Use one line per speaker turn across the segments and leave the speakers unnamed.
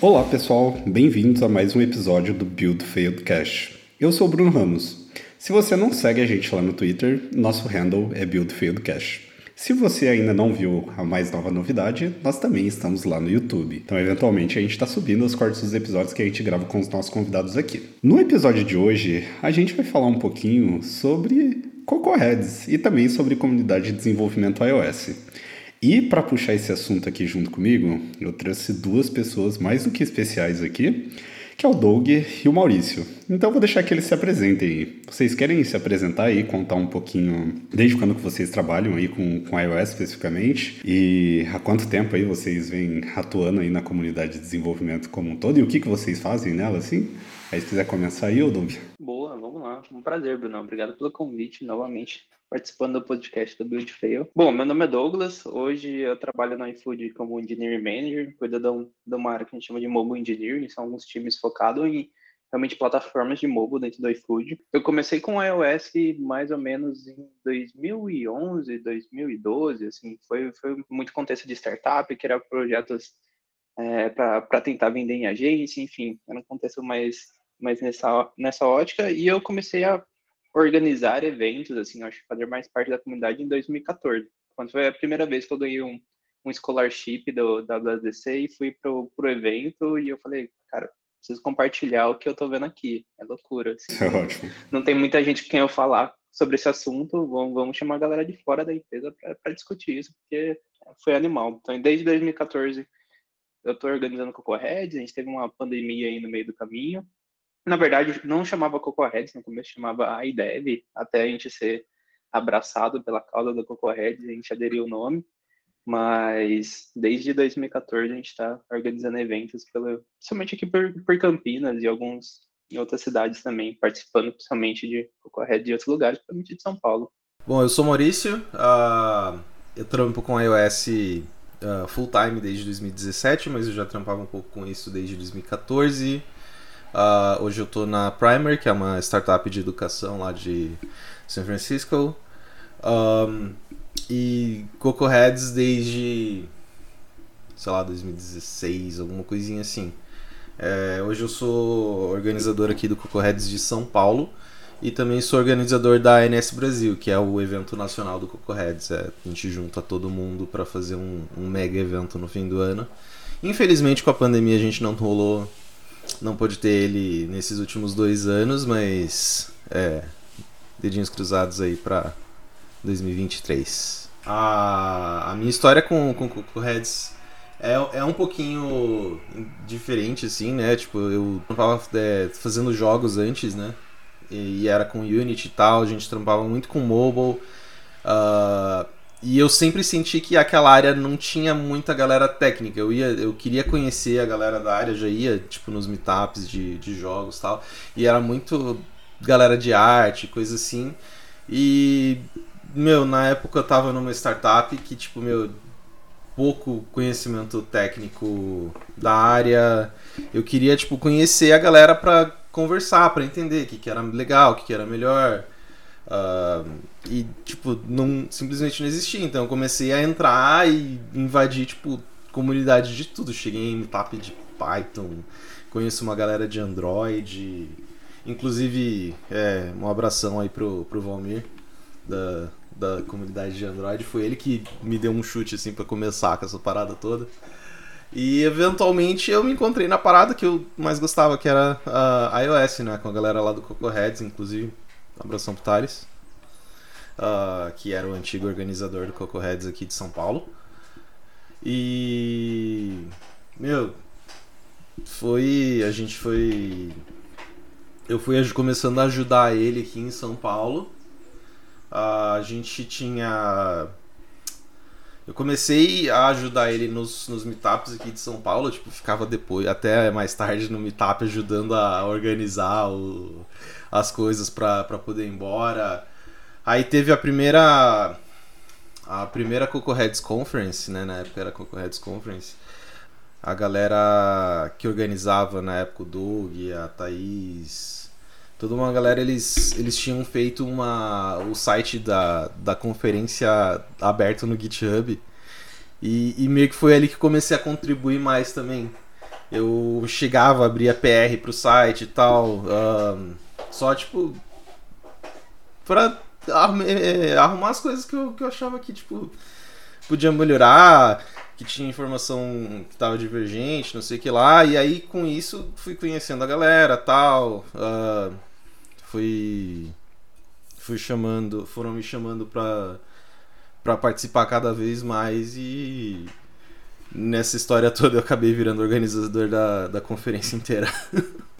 Olá pessoal, bem-vindos a mais um episódio do Build Failed Cash. Eu sou o Bruno Ramos. Se você não segue a gente lá no Twitter, nosso handle é Build Failed Cash. Se você ainda não viu a mais nova novidade, nós também estamos lá no YouTube. Então, eventualmente, a gente está subindo os cortes dos episódios que a gente grava com os nossos convidados aqui. No episódio de hoje, a gente vai falar um pouquinho sobre Coco Heads e também sobre comunidade de desenvolvimento iOS. E para puxar esse assunto aqui junto comigo, eu trouxe duas pessoas mais do que especiais aqui, que é o Doug e o Maurício. Então vou deixar que eles se apresentem aí. Vocês querem se apresentar aí, contar um pouquinho desde quando que vocês trabalham aí com, com iOS especificamente e há quanto tempo aí vocês vêm atuando aí na comunidade de desenvolvimento como um todo e o que que vocês fazem nela assim? Aí se quiser começar aí, ô Doug.
Boa, vamos lá. Um prazer, Bruno. Obrigado pelo convite novamente participando do podcast do Build Fail. Bom, meu nome é Douglas, hoje eu trabalho na iFood como Engineering Manager, cuido de uma área que a gente chama de Mobile Engineering, são alguns times focados em realmente plataformas de mobile dentro do iFood. Eu comecei com iOS mais ou menos em 2011, 2012, assim, foi, foi muito contexto de startup, que era projetos é, para tentar vender em agência, enfim, era um contexto mais, mais nessa, nessa ótica, e eu comecei a organizar eventos, assim, acho que fazer mais parte da comunidade em 2014, quando foi a primeira vez que eu ganhei um, um scholarship do WSDC e fui pro, pro evento e eu falei, cara, preciso compartilhar o que eu tô vendo aqui, é loucura, assim.
É ótimo.
Não tem muita gente com quem eu falar sobre esse assunto, vamos, vamos chamar a galera de fora da empresa para discutir isso, porque foi animal. Então, desde 2014, eu estou organizando Coco Heads, a gente teve uma pandemia aí no meio do caminho, na verdade, não chamava Coco Heads, no começo chamava iDev, até a gente ser abraçado pela causa do Coco Heads, a gente aderiu o nome. Mas desde 2014 a gente está organizando eventos, pela, principalmente aqui por, por Campinas e alguns em outras cidades também, participando principalmente de Coco Heads de outros lugares, principalmente de São Paulo.
Bom, eu sou Maurício, uh, eu trampo com iOS uh, full time desde 2017, mas eu já trampava um pouco com isso desde 2014. Uh, hoje eu estou na Primer, que é uma startup de educação lá de São Francisco. Um, e Coco Heads desde, sei lá, 2016, alguma coisinha assim. É, hoje eu sou organizador aqui do Coco Heads de São Paulo e também sou organizador da ANS Brasil, que é o evento nacional do Coco Heads. É, a gente junta todo mundo para fazer um, um mega evento no fim do ano. Infelizmente com a pandemia a gente não rolou não pôde ter ele nesses últimos dois anos, mas é, dedinhos cruzados aí para 2023. A, a minha história com, com Coco Heads é, é um pouquinho diferente, assim, né? Tipo, eu trampava é, fazendo jogos antes, né? E, e, era com Unity e tal, a gente trampava muito com mobile. Uh, e eu sempre senti que aquela área não tinha muita galera técnica. Eu ia, eu queria conhecer a galera da área, já ia tipo nos meetups de, de jogos tal. E era muito galera de arte, coisa assim. E meu, na época eu tava numa startup que tipo, meu, pouco conhecimento técnico da área. Eu queria tipo conhecer a galera para conversar, para entender o que, que era legal, o que, que era melhor. Uh, e, tipo, não, simplesmente não existia. Então eu comecei a entrar e invadir, tipo, comunidade de tudo. Cheguei em meetup de Python, conheço uma galera de Android. Inclusive, é, um abração aí pro, pro Valmir, da, da comunidade de Android. Foi ele que me deu um chute, assim, para começar com essa parada toda. E eventualmente eu me encontrei na parada que eu mais gostava, que era a iOS, né? Com a galera lá do Coco Heads, inclusive. Um abração pro Thales. Uh, que era o antigo organizador do Coco Heads aqui de São Paulo. E. Meu. Foi. A gente foi. Eu fui começando a ajudar ele aqui em São Paulo. Uh, a gente tinha. Eu comecei a ajudar ele nos, nos meetups aqui de São Paulo, tipo, ficava depois, até mais tarde no meetup ajudando a organizar o, as coisas para poder ir embora. Aí teve a primeira a primeira Coco Heads Conference, né, na época era Coco Heads Conference. A galera que organizava na época o Doug, a Thaís, toda uma galera eles eles tinham feito uma o site da, da conferência aberto no GitHub. E, e meio que foi ali que comecei a contribuir mais também. eu chegava, abria PR pro site e tal. só tipo. Pra arrumar as coisas que eu, que eu achava que, tipo, podia melhorar, que tinha informação que tava divergente, não sei o que lá. E aí, com isso, fui conhecendo a galera tal. Uh, fui. Fui chamando. Foram me chamando pra, pra participar cada vez mais e nessa história toda eu acabei virando organizador da, da conferência inteira.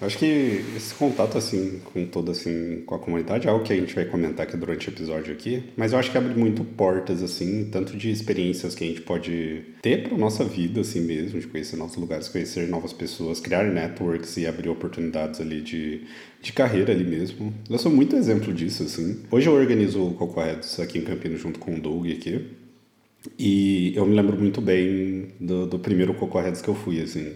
Acho que esse contato assim com toda assim com a comunidade é algo que a gente vai comentar aqui durante o episódio aqui, mas eu acho que abre muito portas assim, tanto de experiências que a gente pode ter para nossa vida assim mesmo, de conhecer novos lugares, conhecer novas pessoas, criar networks e abrir oportunidades ali de, de carreira ali mesmo. Eu sou muito exemplo disso assim. Hoje eu organizo o Coco Heads aqui em Campinas junto com o Doug aqui. E eu me lembro muito bem do, do primeiro Coco Heads que eu fui, assim.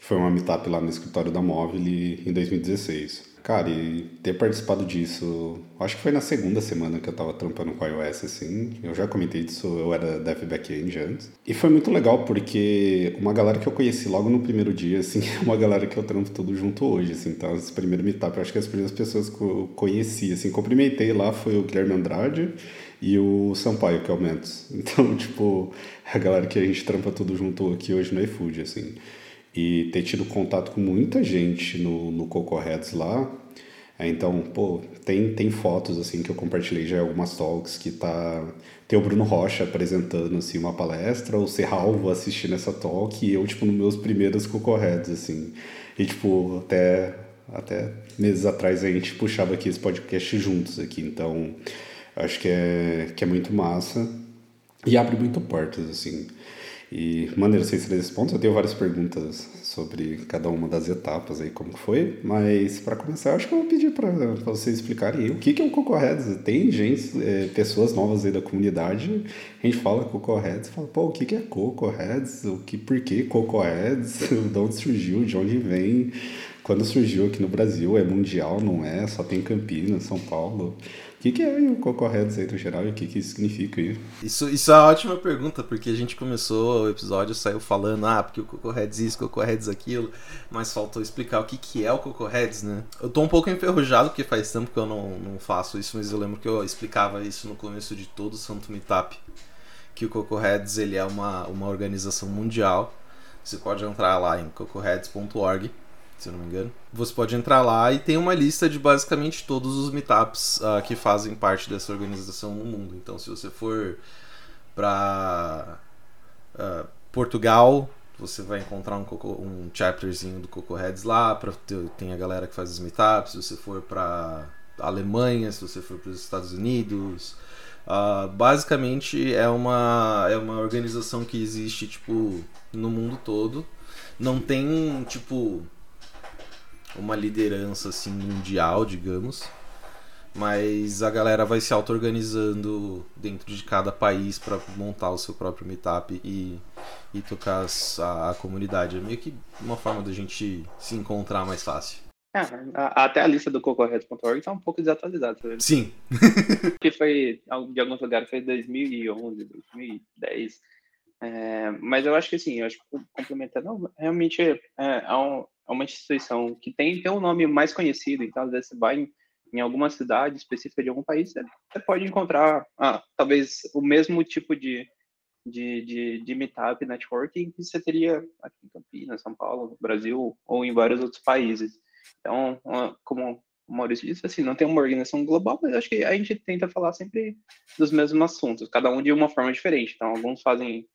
Foi uma meetup lá no escritório da Móvel em 2016. Cara, e ter participado disso, acho que foi na segunda semana que eu tava trampando com iOS, assim. Eu já comentei disso, eu era dev backend antes. E foi muito legal porque uma galera que eu conheci logo no primeiro dia, assim, é uma galera que eu trampo tudo junto hoje, assim. Então, esse primeiro meetup, eu acho que as primeiras pessoas que eu conheci, assim, cumprimentei lá foi o Guilherme Andrade e o Sampaio, que é o Mentos. Então, tipo, a galera que a gente trampa tudo junto aqui hoje no iFood, assim. E ter tido contato com muita gente no, no Coco Heads lá. É, então, pô, tem, tem fotos, assim, que eu compartilhei já em algumas talks, que tá... Tem o Bruno Rocha apresentando, assim, uma palestra, o Serralvo assistindo essa talk, e eu, tipo, nos meus primeiros Coco Heads, assim. E, tipo, até, até meses atrás a gente puxava aqui esse podcast juntos aqui, então... Acho que é, que é muito massa e abre muito portas, assim. E, maneiro, vocês três pontos, eu tenho várias perguntas sobre cada uma das etapas aí, como foi, mas para começar, acho que eu vou pedir para vocês explicarem o que, que é o Coco Heads. Tem gente, é, pessoas novas aí da comunidade, a gente fala Coco Heads, fala, pô, o que, que é Coco Heads? O que, por que Coco Heads? de onde surgiu, de onde vem? Quando surgiu aqui no Brasil, é mundial, não é? Só tem Campinas, São Paulo que, que é o Coco Heads aí no geral e o que, que isso significa aí?
Isso, isso é uma ótima pergunta, porque a gente começou o episódio, saiu falando, ah, porque o Coco Heads isso, Coco Heads aquilo, mas faltou explicar o que, que é o Coco Heads, né? Eu tô um pouco enferrujado, porque faz tempo que eu não, não faço isso, mas eu lembro que eu explicava isso no começo de todo o Santo Meetup, que o Coco Heads ele é uma, uma organização mundial, você pode entrar lá em cocoheads.org se eu não me engano. Você pode entrar lá e tem uma lista de basicamente todos os meetups uh, que fazem parte dessa organização no mundo. Então, se você for para uh, ah, Portugal, você vai encontrar um, um chapterzinho do Coco Heads lá. Pra tem a galera que faz os meetups. Se você for para Alemanha, se você for para os Estados Unidos. Uh, basicamente é uma, é uma organização que existe tipo no mundo todo. Não tem tipo uma liderança assim mundial, digamos. Mas a galera vai se auto-organizando dentro de cada país para montar o seu próprio meetup e, e tocar a, a, comunidade. É meio que uma forma da gente se encontrar mais fácil.
É, até a lista do cocorred.org está um pouco desatualizada. Tá
Sim.
que foi, de alguns lugares, foi 2011, 2010. É, mas eu acho que assim, eu acho que complementando, realmente é, é, um, é uma instituição que tem, tem um nome mais conhecido, então às vezes você vai em, em alguma cidade específica de algum país, você, você pode encontrar ah, talvez o mesmo tipo de, de, de, de meetup networking que você teria aqui em Campinas, São Paulo, Brasil ou em vários outros países. Então, como o Maurício disse, assim, não tem uma organização global, mas acho que a gente tenta falar sempre dos mesmos assuntos, cada um de uma forma diferente. Então, alguns fazem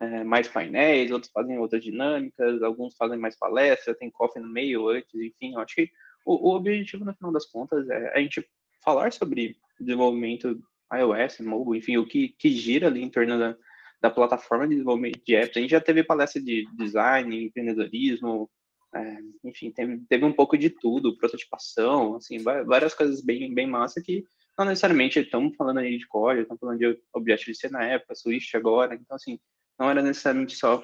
é, mais painéis, outros fazem outras dinâmicas, alguns fazem mais palestras, tem coffee no meio antes, enfim, eu acho que o, o, objetivo, no final das contas, é a gente falar sobre desenvolvimento iOS, mobile, enfim, o que, que gira ali em torno da, da plataforma de desenvolvimento de apps. A gente já teve palestra de design, empreendedorismo, é, enfim, teve, teve um pouco de tudo, prototipação, assim, várias coisas bem, bem massa que não necessariamente estamos falando aí de código, estamos falando de Objective-C na época, Swift agora, então, assim, não era necessariamente só,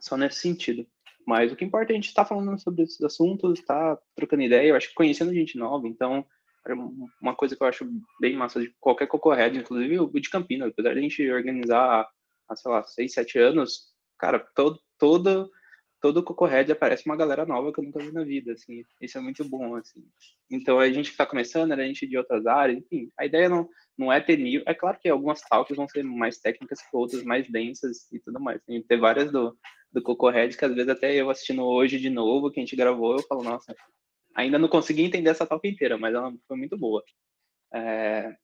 só nesse sentido. Mas o que importa é a gente estar tá falando sobre esses assuntos, tá trocando ideia, eu acho que conhecendo gente nova, então é uma coisa que eu acho bem massa de qualquer cocorred, inclusive o de Campinas, apesar de a gente organizar há, sei lá, seis, sete anos, cara, todo, todo todo Cocorred aparece uma galera nova que eu nunca vi na vida, assim. Isso é muito bom, assim. Então, a gente que tá começando, né, a gente de outras áreas, enfim. A ideia não, não é ter nível. É claro que algumas talks vão ser mais técnicas que outras mais densas e tudo mais. Tem, ter várias do, do Cocorred que às vezes até eu assistindo hoje de novo, que a gente gravou, eu falo, nossa, ainda não consegui entender essa talk inteira, mas ela foi muito boa. É,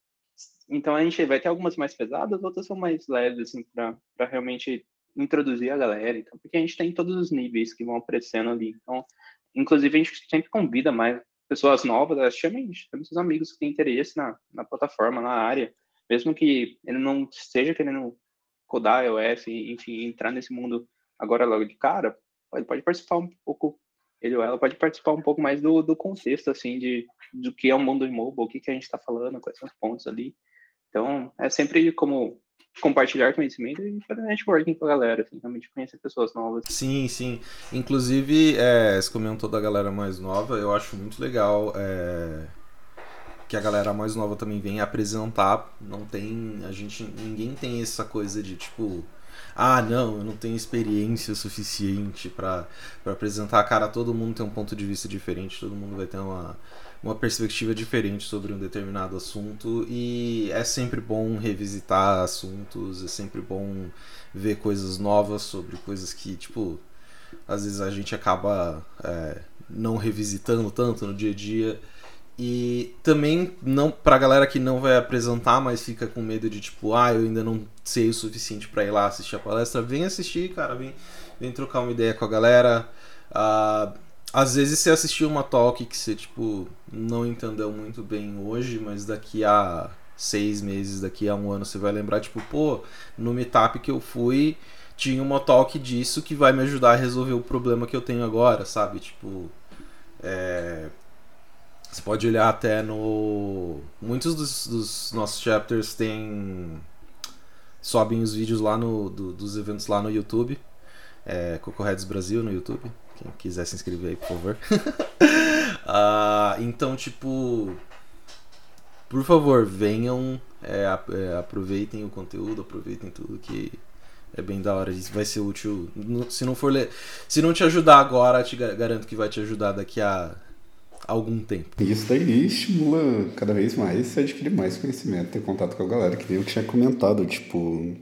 então a gente vai ter algumas mais pesadas, outras são mais leves, assim, para realmente introduzir a galera, então, porque a gente tem todos os níveis que vão aparecendo ali. Então, inclusive, a gente sempre convida mais pessoas novas, chamem, temos os amigos que têm interesse na, na plataforma, na área, mesmo que ele não esteja querendo codar iOS, enfim, entrar nesse mundo agora logo de cara, pode, pode participar um pouco, ele ou ela pode participar um pouco mais do, do contexto, assim, de, do que é o mundo mobile, o que, que a gente está falando, quais são os pontos ali. Então, é sempre como compartilhar conhecimento e fazer networking com a galera, assim, realmente conhecer pessoas novas.
Sim, sim. Inclusive, é, você comentou da galera mais nova, eu acho muito legal é, que a galera mais nova também venha apresentar. Não tem. A gente. Ninguém tem essa coisa de tipo. Ah, não, eu não tenho experiência suficiente para apresentar. Cara, todo mundo tem um ponto de vista diferente, todo mundo vai ter uma, uma perspectiva diferente sobre um determinado assunto e é sempre bom revisitar assuntos, é sempre bom ver coisas novas sobre coisas que, tipo, às vezes a gente acaba é, não revisitando tanto no dia a dia. E também não pra galera que não vai apresentar, mas fica com medo de tipo, ah, eu ainda não sei o suficiente para ir lá assistir a palestra, vem assistir, cara, vem, vem trocar uma ideia com a galera. Uh, às vezes você assistiu uma talk que você, tipo, não entendeu muito bem hoje, mas daqui a seis meses, daqui a um ano, você vai lembrar, tipo, pô, no meetup que eu fui, tinha uma talk disso que vai me ajudar a resolver o problema que eu tenho agora, sabe? Tipo, é... Você pode olhar até no. Muitos dos, dos nossos chapters têm. Sobem os vídeos lá no, do, dos eventos lá no YouTube. É, Cocorheads Brasil no YouTube. Quem quiser se inscrever aí, por favor. uh, então, tipo. Por favor, venham, é, é, aproveitem o conteúdo, aproveitem tudo que é bem da hora. Isso vai ser útil. Se não for le... se não te ajudar agora, te garanto que vai te ajudar daqui a algum tempo.
Isso daí estimula cada vez mais você adquirir mais conhecimento, ter contato com a galera, que nem eu tinha comentado, tipo.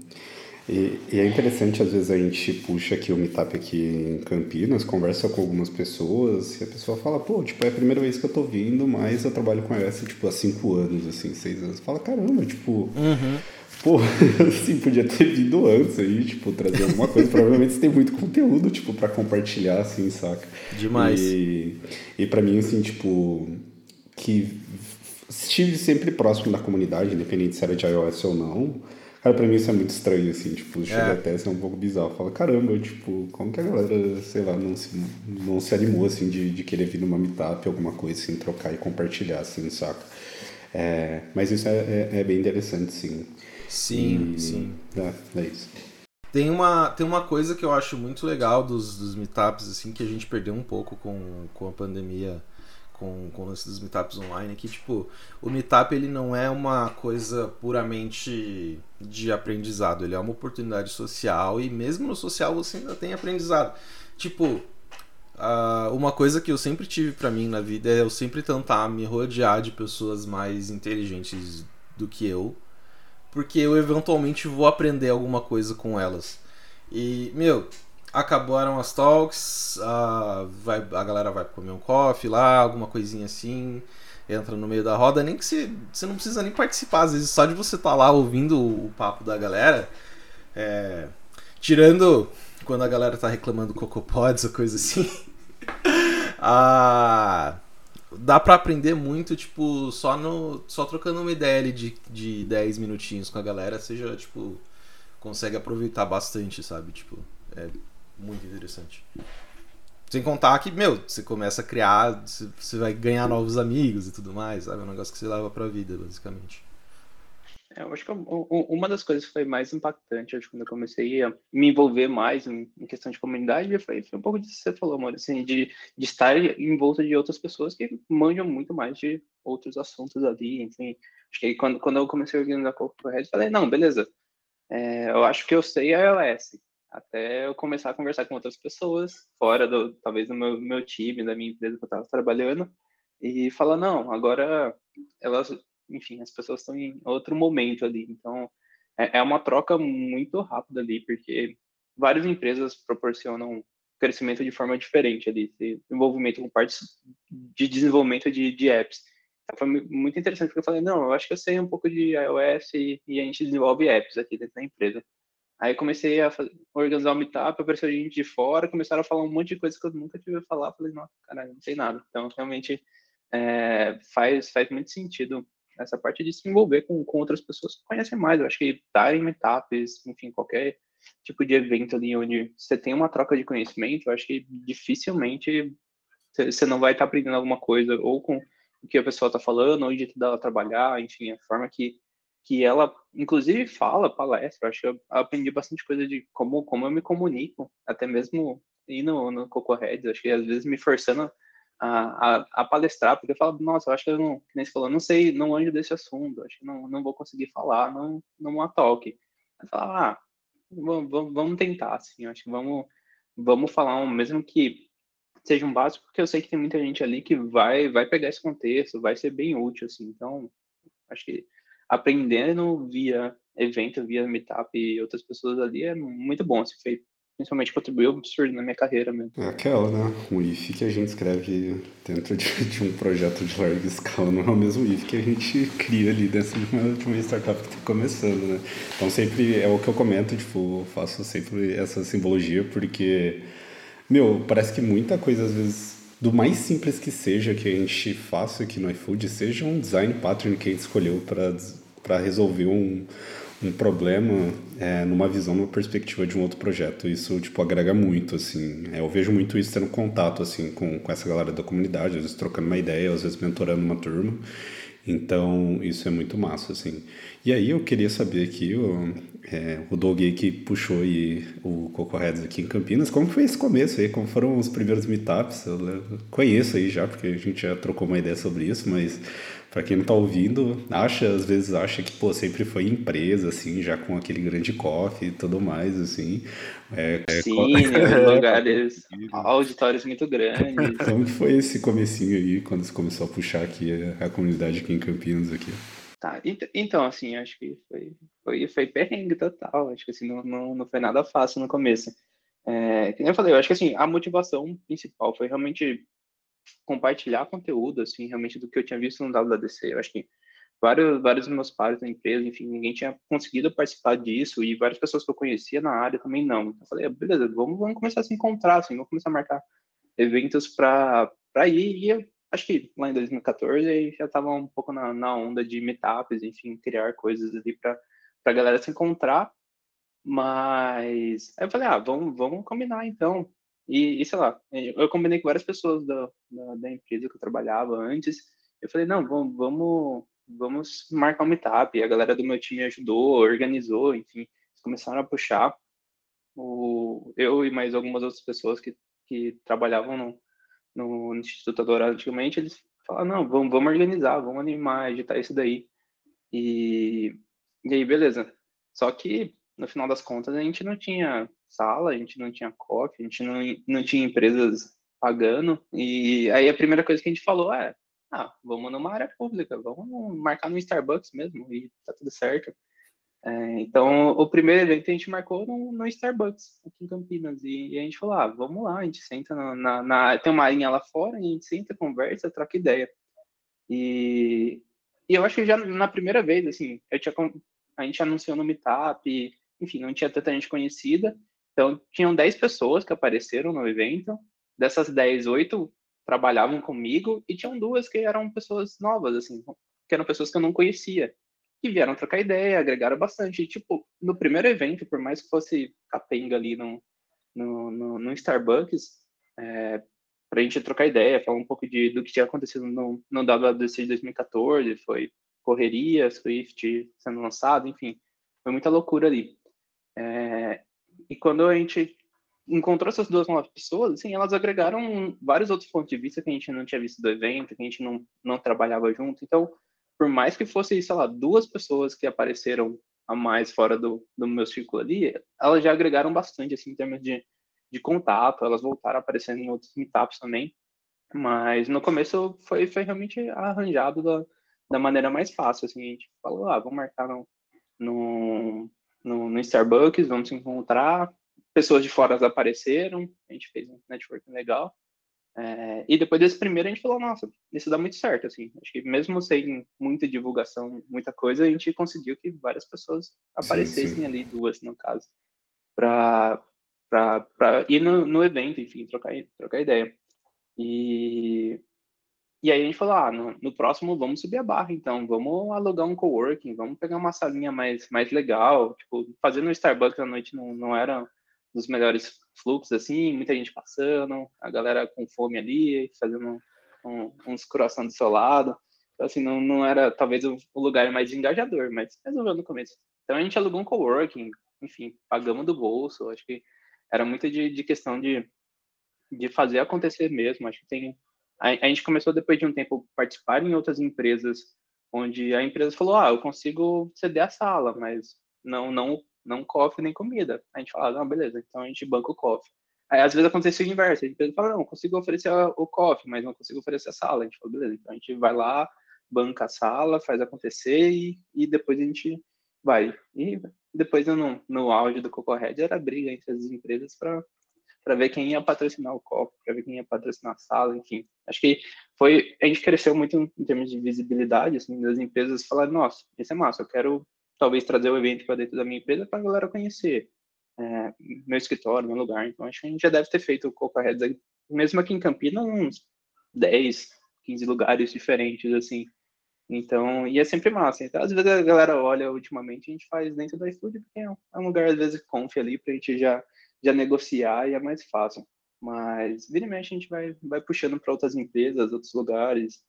E, e, é interessante, às vezes, a gente puxa aqui o meetup aqui em Campinas, conversa com algumas pessoas e a pessoa fala, pô, tipo, é a primeira vez que eu tô vindo, mas eu trabalho com iOS, tipo, há cinco anos, assim, seis anos. Fala, caramba, tipo, uhum. pô, assim, podia ter vindo antes aí, tipo, trazer alguma coisa. Provavelmente você tem muito conteúdo, tipo, para compartilhar, assim, saca?
Demais.
E, e para mim, assim, tipo, que estive sempre próximo da comunidade, independente se era de iOS ou não Cara, pra mim isso é muito estranho, assim, tipo, chega é. até a ser um pouco bizarro. Fala, caramba, tipo, como que a galera, sei lá, não se, não se animou, assim, de, de querer vir numa meetup, alguma coisa, assim, trocar e compartilhar, assim, saca? É, mas isso é, é, é, bem interessante, sim.
Sim, e, sim.
É, é isso.
Tem uma, tem uma coisa que eu acho muito legal dos, dos meetups, assim, que a gente perdeu um pouco com, com a pandemia com, com o lance dos meetups online, que tipo, o meetup ele não é uma coisa puramente de aprendizado, ele é uma oportunidade social e mesmo no social você ainda tem aprendizado. Tipo, uma coisa que eu sempre tive para mim na vida é eu sempre tentar me rodear de pessoas mais inteligentes do que eu, porque eu eventualmente vou aprender alguma coisa com elas. E, meu, acabaram as talks, a, vai, a galera vai comer um coffee lá, alguma coisinha assim, entra no meio da roda, nem que você, você não precisa nem participar, às vezes só de você estar tá lá ouvindo o, papo da galera, é, tirando quando a galera tá reclamando cocopods ou coisa assim, a, dá para aprender muito, tipo, só, no, só trocando uma ideia ali de, de 10 minutinhos com a galera, você tipo, consegue aproveitar bastante, sabe, tipo, é muito interessante. Sem contar que, meu, você começa a criar, você vai ganhar novos amigos e tudo mais, sabe? É um negócio que você leva pra vida, basicamente.
É, eu acho que uma das coisas que foi mais impactante, acho, quando eu comecei a me envolver mais em, questão de comunidade, foi, foi um pouco disso que você falou, amor, assim, de, de estar em volta de outras pessoas que manjam muito mais de outros assuntos ali, enfim. Acho que quando, quando eu comecei a organizar Corpo Red, falei, não, beleza, é, eu acho que eu sei a iOS, Até eu começar a conversar com outras pessoas, fora do, talvez do meu, meu time, da minha empresa que eu estava trabalhando, e falar, não, agora elas, enfim, as pessoas estão em outro momento ali. Então, é, é uma troca muito rápida ali, porque várias empresas proporcionam crescimento de forma diferente ali, envolvimento com partes de desenvolvimento de, de apps. Então, foi muito interessante, porque eu falei, não, eu acho que eu sei um pouco de iOS e, e a gente desenvolve apps aqui dentro da empresa. Aí comecei a fazer, organizar o meetup, apareceu gente de fora, começaram a falar um monte de coisa que eu nunca tive a falar. Falei, nossa, caralho, não sei nada. Então, realmente, é, faz, faz muito sentido essa parte de se envolver com, com outras pessoas que conhecem mais. Eu acho que estar em meetups, enfim, qualquer tipo de evento ali onde você tem uma troca de conhecimento, eu acho que dificilmente você não vai estar aprendendo alguma coisa ou com o que a pessoa está falando, ou o jeito dela trabalhar, enfim, a forma que, que ela, inclusive, fala, palestra. Acho que eu aprendi bastante coisa de como, como eu me comunico, até mesmo ir no, no Coco Heads, acho que às vezes me forçando a, a, a, palestrar, porque eu falo, nossa, eu acho que eu não, que nem você falou, não sei, não anjo desse assunto, acho que não, não vou conseguir falar, não, não há toque. Falo, ah, vamos, vamos tentar, assim, acho que vamos, vamos falar, um, mesmo que seja um básico, porque eu sei que tem muita gente ali que vai, vai pegar esse contexto, vai ser bem útil, assim, então, acho que aprendendo via evento, via meetup e outras pessoas ali é muito bom, assim, foi principalmente contribuiu absurdo na minha carreira mesmo.
É aquela, né? O IF que a gente escreve dentro de, de, um projeto de larga escala não é o mesmo IF que a gente cria ali dentro de uma, de uma startup que está começando, né? Então sempre é o que eu comento, tipo, faço sempre essa simbologia porque, meu, parece que muita coisa às vezes do mais simples que seja que a gente faça aqui no iFood, seja um design pattern que a gente escolheu para resolver um um problema é, numa visão, numa perspectiva de um outro projeto. Isso, tipo, agrega muito, assim. É, eu vejo muito isso tendo contato, assim, com, com essa galera da comunidade, às vezes trocando uma ideia, às vezes mentorando uma turma. Então, isso é muito massa, assim. E aí eu queria saber aqui, o, é, o Doug que puxou aí o Coco Heads aqui em Campinas, como foi esse começo aí? Como foram os primeiros meetups? Eu conheço aí já, porque a gente já trocou uma ideia sobre isso, mas para quem não tá ouvindo, acha, às vezes acha que, pô, sempre foi empresa, assim, já com aquele grande cofre e tudo mais, assim.
É, é Sim, co... lugares, auditórios muito grandes.
Como foi esse comecinho aí, quando você começou a puxar aqui a, a comunidade aqui em Campinas, aqui?
Tá, então, assim, acho que foi, foi, foi perrengue total, acho que, assim, não, não, não foi nada fácil no começo. É, como eu falei, eu acho que, assim, a motivação principal foi realmente compartilhar conteúdo, assim, realmente do que eu tinha visto no WWDC. Eu acho que vários, vários meus pares da empresa, enfim, ninguém tinha conseguido participar disso e várias pessoas que eu conhecia na área também não. Então, eu falei, ah, beleza, vamos, vamos começar a se encontrar, assim, vamos começar a marcar eventos para ir. E eu acho que lá em 2014 já estava um pouco na, na onda de meetups, enfim, criar coisas ali para a galera se encontrar. Mas aí eu falei, ah, vamos, vamos combinar então. E, e sei lá, eu combinei com várias pessoas da, da, da, empresa que eu trabalhava antes. Eu falei, não, vamos, vamos, vamos marcar um meetup. E a galera do meu time ajudou, organizou, enfim, começaram a puxar. O, eu e mais algumas outras pessoas que, que trabalhavam no, no Instituto Dourado antigamente, eles falaram, não, vamos, vamos organizar, vamos animar, editar isso daí. E, e aí, beleza. Só que, no final das contas, a gente não tinha sala, a gente não tinha coffee, a gente não, não tinha empresas pagando. E aí a primeira coisa que a gente falou é: ah, vamos numa área pública, vamos marcar no Starbucks mesmo e tá tudo certo. É, então, o primeiro evento a gente marcou no, no Starbucks, aqui em Campinas, e, e, a gente falou, ah, vamos lá, a gente senta na, na, na, tem uma linha lá fora, a gente senta, conversa, troca ideia. E, e eu acho que já na primeira vez, assim, eu tinha, a gente anunciou no Meetup, enfim, não tinha tanta gente conhecida, então, tinham 10 pessoas que apareceram no evento. Dessas 10, 8 trabalhavam comigo e tinham duas que eram pessoas novas, assim, que eram pessoas que eu não conhecia. Que vieram trocar ideia, agregaram bastante. E, tipo, no primeiro evento, por mais que fosse capenga ali no, no, no, no Starbucks, é, para a gente trocar ideia, falar um pouco de, do que tinha acontecido no, no WWDC de 2014, foi correria, Swift sendo lançado, enfim, foi muita loucura ali. É, e quando a gente encontrou essas duas novas pessoas, assim, elas agregaram vários outros pontos de vista que a gente não tinha visto do evento, que a gente não, não trabalhava junto. Então, por mais que fosse, sei lá, duas pessoas que apareceram a mais fora do, do meu círculo ali, elas já agregaram bastante, assim, em termos de, de contato, elas voltaram a aparecer em outros meetups também, mas no começo foi, foi realmente arranjado da, da maneira mais fácil, assim, a gente falou, ah, vamos marcar no, no, no, no Starbucks, vamos se encontrar, pessoas de fora apareceram, a gente fez um networking legal, é, e depois desse primeiro a gente falou, nossa, isso dá muito certo, assim. Acho que mesmo sem muita divulgação, muita coisa, a gente conseguiu que várias pessoas aparecessem sim, sim. ali, duas no caso, para ir no, no evento, enfim, trocar, trocar ideia. E, e aí a gente falou, ah, no, no, próximo vamos subir a barra, então, vamos alugar um coworking, vamos pegar uma salinha mais, mais legal, tipo, fazer no Starbucks à noite não, não era dos melhores fluxos, assim, muita gente passando, a galera com fome ali, fazendo um, uns croissants do seu lado. Então, assim, não, não era talvez o, o lugar mais engajador, mas resolveu no começo. Então, a gente alugou um coworking, enfim, pagamos do bolso. Acho que era muito de, de questão de, de fazer acontecer mesmo. Acho que tem. A, a gente começou, depois de um tempo, participar em outras empresas, onde a empresa falou: ah, eu consigo ceder a sala, mas não, não não coffee nem comida. A gente fala, não, beleza, então a gente banca o coffee. Aí às vezes acontece o inverso, a gente fala, não, consigo oferecer o coffee, mas não consigo oferecer a sala. A gente fala, beleza, então a gente vai lá, banca a sala, faz acontecer e, e depois a gente vai. E depois no, no auge do Cocorred era briga entre as empresas para para ver quem ia patrocinar o copo, para ver quem ia patrocinar a sala, enfim. Acho que foi a gente cresceu muito em termos de visibilidade, assim, das empresas falaram, nossa, isso é massa, eu quero talvez trazer o evento para dentro da minha empresa para a galera conhecer é, meu escritório, meu lugar. Então, acho que a gente já deve ter feito o Coca Heads, mesmo aqui em Campinas, uns 10, 15 lugares diferentes, assim. Então, e é sempre massa. Então, às vezes a galera olha, ultimamente, a gente faz dentro do iFood, porque é um, é um lugar, às vezes, conf ali, para a gente já, já negociar e é mais fácil. Mas, vira e mexe, a gente vai, vai puxando para outras empresas, outros lugares.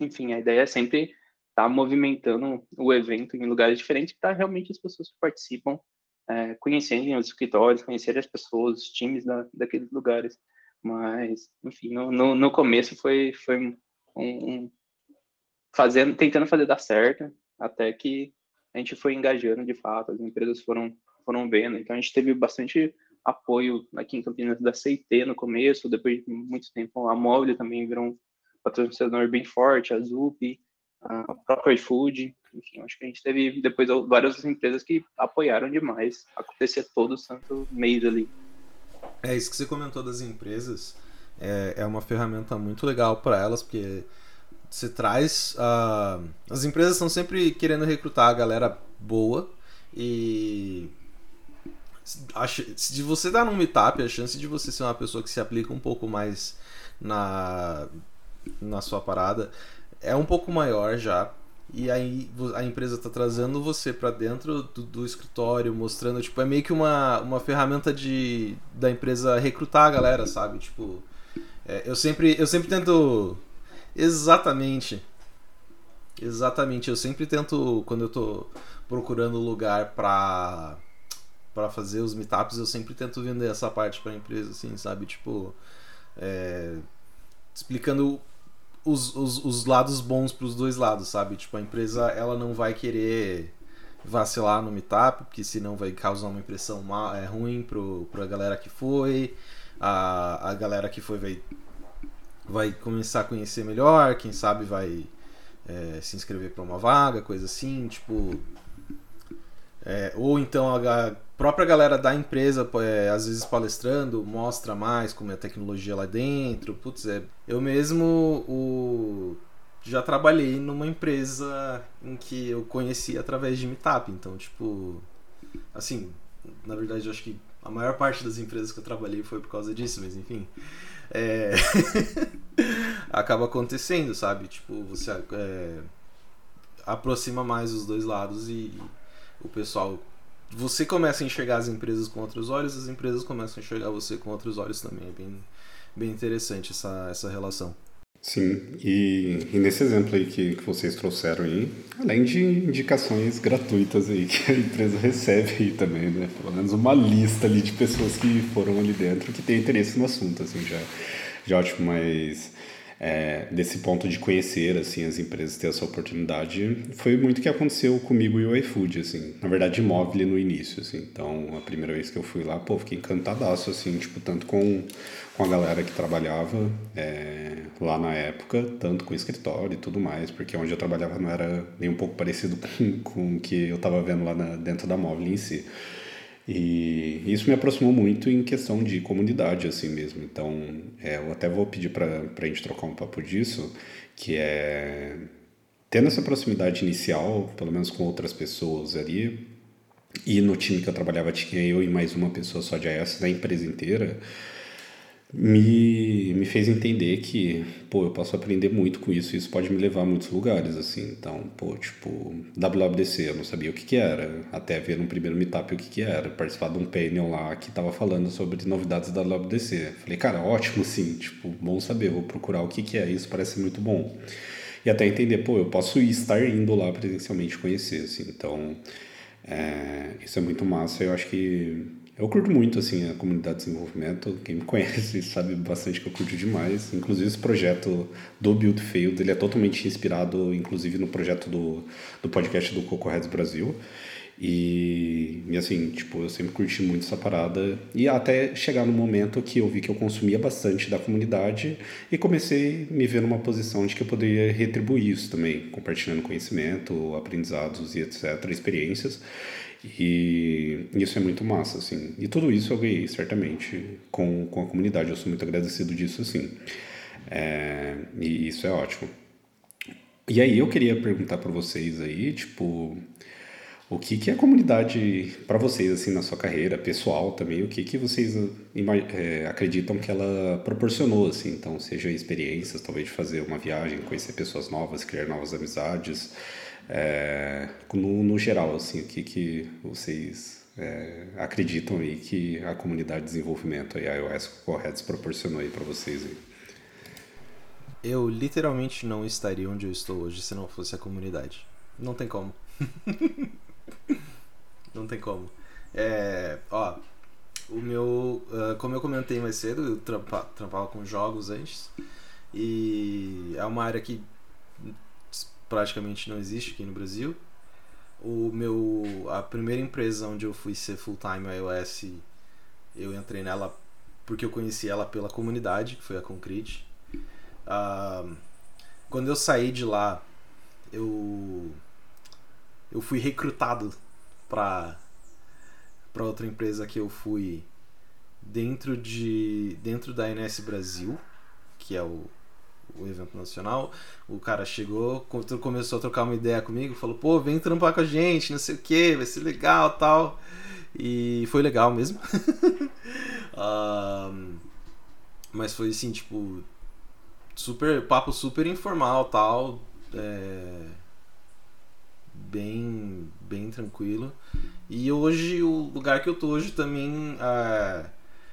Enfim, a ideia é sempre tá movimentando o evento em lugares diferentes para realmente as pessoas que participam é, conhecerem os escritórios, conhecerem as pessoas, os times da, daqueles lugares. Mas, enfim, no, no, no começo foi, foi um, um, fazendo, tentando fazer dar certo, até que a gente foi engajando de fato, as empresas foram, foram vendo. Então, a gente teve bastante apoio aqui em Campinas da CIT no começo, depois de muito tempo a Móvel também virou um patrocinador bem forte, a ZUP, a própria iFood, enfim, acho que a gente teve depois várias empresas que apoiaram demais acontecer todo o santo mês ali.
É isso que você comentou das empresas, é, é uma ferramenta muito legal para elas, porque você traz. Uh, as empresas estão sempre querendo recrutar a galera boa e. Se você tá num meetup, a chance de você ser uma pessoa que se aplica um pouco mais na, na sua parada é um pouco maior já. E aí a empresa está trazendo você para dentro do, do, escritório, mostrando, tipo, é meio que uma, uma ferramenta de da empresa recrutar a galera, sabe? Tipo, é, eu sempre eu sempre tento exatamente exatamente, eu sempre tento quando eu tô procurando lugar para para fazer os meetups, eu sempre tento vender essa parte para a empresa assim, sabe? Tipo, é, explicando os, os, os lados bons para os dois lados, sabe? Tipo, a empresa ela não vai querer vacilar no meetup, porque senão vai causar uma impressão mal, é ruim pro, pra galera que foi. A, a galera que foi vai, vai começar a conhecer melhor, quem sabe vai é, se inscrever para uma vaga, coisa assim, tipo. É, ou então a, própria galera da empresa, é, às vezes palestrando, mostra mais como é a tecnologia lá dentro. Putz, é, eu mesmo o, já trabalhei numa empresa em que eu conheci através de Meetup. Então, tipo, assim, na verdade, eu acho que a maior parte das empresas que eu trabalhei foi por causa disso, mas enfim. É... acaba acontecendo, sabe? Tipo, você é... aproxima mais os dois lados e o pessoal você começa a enxergar as empresas com outros olhos, as empresas começam a enxergar você com outros olhos também. É bem, bem interessante essa, essa relação.
Sim, e, e, nesse exemplo aí que, que vocês trouxeram aí, além de indicações gratuitas aí que a empresa recebe aí também, né? Pelo menos uma lista ali de pessoas que foram ali dentro que tem interesse no assunto, assim, já, já ótimo, mas é, desse ponto de conhecer assim as empresas ter essa oportunidade foi muito que aconteceu comigo e o iFood assim. Na verdade imóvel no início assim. Então a primeira vez que eu fui lá pô fiquei encantadaço assim tipo tanto com com a galera que trabalhava é, lá na época tanto com o escritório e tudo mais porque onde eu trabalhava não era nem um pouco parecido com, com o que eu estava vendo lá na, dentro da móvel em si e isso me aproximou muito em questão de comunidade, assim mesmo. Então, é, eu até vou pedir para a gente trocar um papo disso, que é tendo essa proximidade inicial, pelo menos com outras pessoas ali, e no time que eu trabalhava tinha eu e mais uma pessoa só de iOS na empresa inteira, me, me fez entender que, pô, eu posso aprender muito com isso isso pode me levar a muitos lugares, assim. Então, pô, tipo, WWDC, eu não sabia o que que era, até ver no primeiro meetup o que que era, participar de um panel lá que tava falando sobre novidades da WWDC. Falei, cara, ótimo, sim, tipo, bom saber, vou procurar o que que é, isso parece muito bom. E até entender, pô, eu posso estar indo lá presencialmente conhecer, assim. Então, é, isso é muito massa, eu acho que eu curto muito assim a comunidade de desenvolvimento. Quem me conhece sabe bastante que eu curto demais. Inclusive esse projeto do Build Field, ele é totalmente inspirado, inclusive no projeto do, do podcast do Coco Heads Brasil. E, e, assim, tipo, eu sempre curti muito essa parada. E até chegar no momento que eu vi que eu consumia bastante da comunidade e comecei a me ver numa posição de que eu poderia retribuir isso também, compartilhando conhecimento, aprendizados e etc., experiências. E isso é muito massa, assim. E tudo isso eu ganhei, certamente, com, com a comunidade. Eu sou muito agradecido disso, assim. É, e isso é ótimo. E aí eu queria perguntar para vocês aí, tipo, o que que é a comunidade para vocês, assim, na sua carreira pessoal também? O que que vocês é, acreditam que ela proporcionou, assim? Então, seja experiências, talvez de fazer uma viagem, conhecer pessoas novas, criar novas amizades, é, no, no, geral, assim, o que, que vocês é, acreditam aí que a comunidade de desenvolvimento a iOS Corretos proporcionou aí para vocês? Aí?
Eu literalmente não estaria onde eu estou hoje se não fosse a comunidade. Não tem como. não tem como. É, ó, o meu, uh, como eu comentei mais cedo, eu trampa, trampava com jogos antes e é uma área que praticamente não existe aqui no Brasil. O meu a primeira empresa onde eu fui ser full time iOS, eu entrei nela porque eu conheci ela pela comunidade, que foi a Concrete. Uh, quando eu saí de lá, eu eu fui recrutado para para outra empresa que eu fui dentro de dentro da NS Brasil, que é o o evento nacional. O cara chegou, começou a trocar uma ideia comigo, falou: pô, vem trampar com a gente, não sei o que, vai ser legal tal. E foi legal mesmo. um, mas foi assim, tipo, super papo super informal tal. É, bem, bem tranquilo. E hoje, o lugar que eu tô hoje também. É,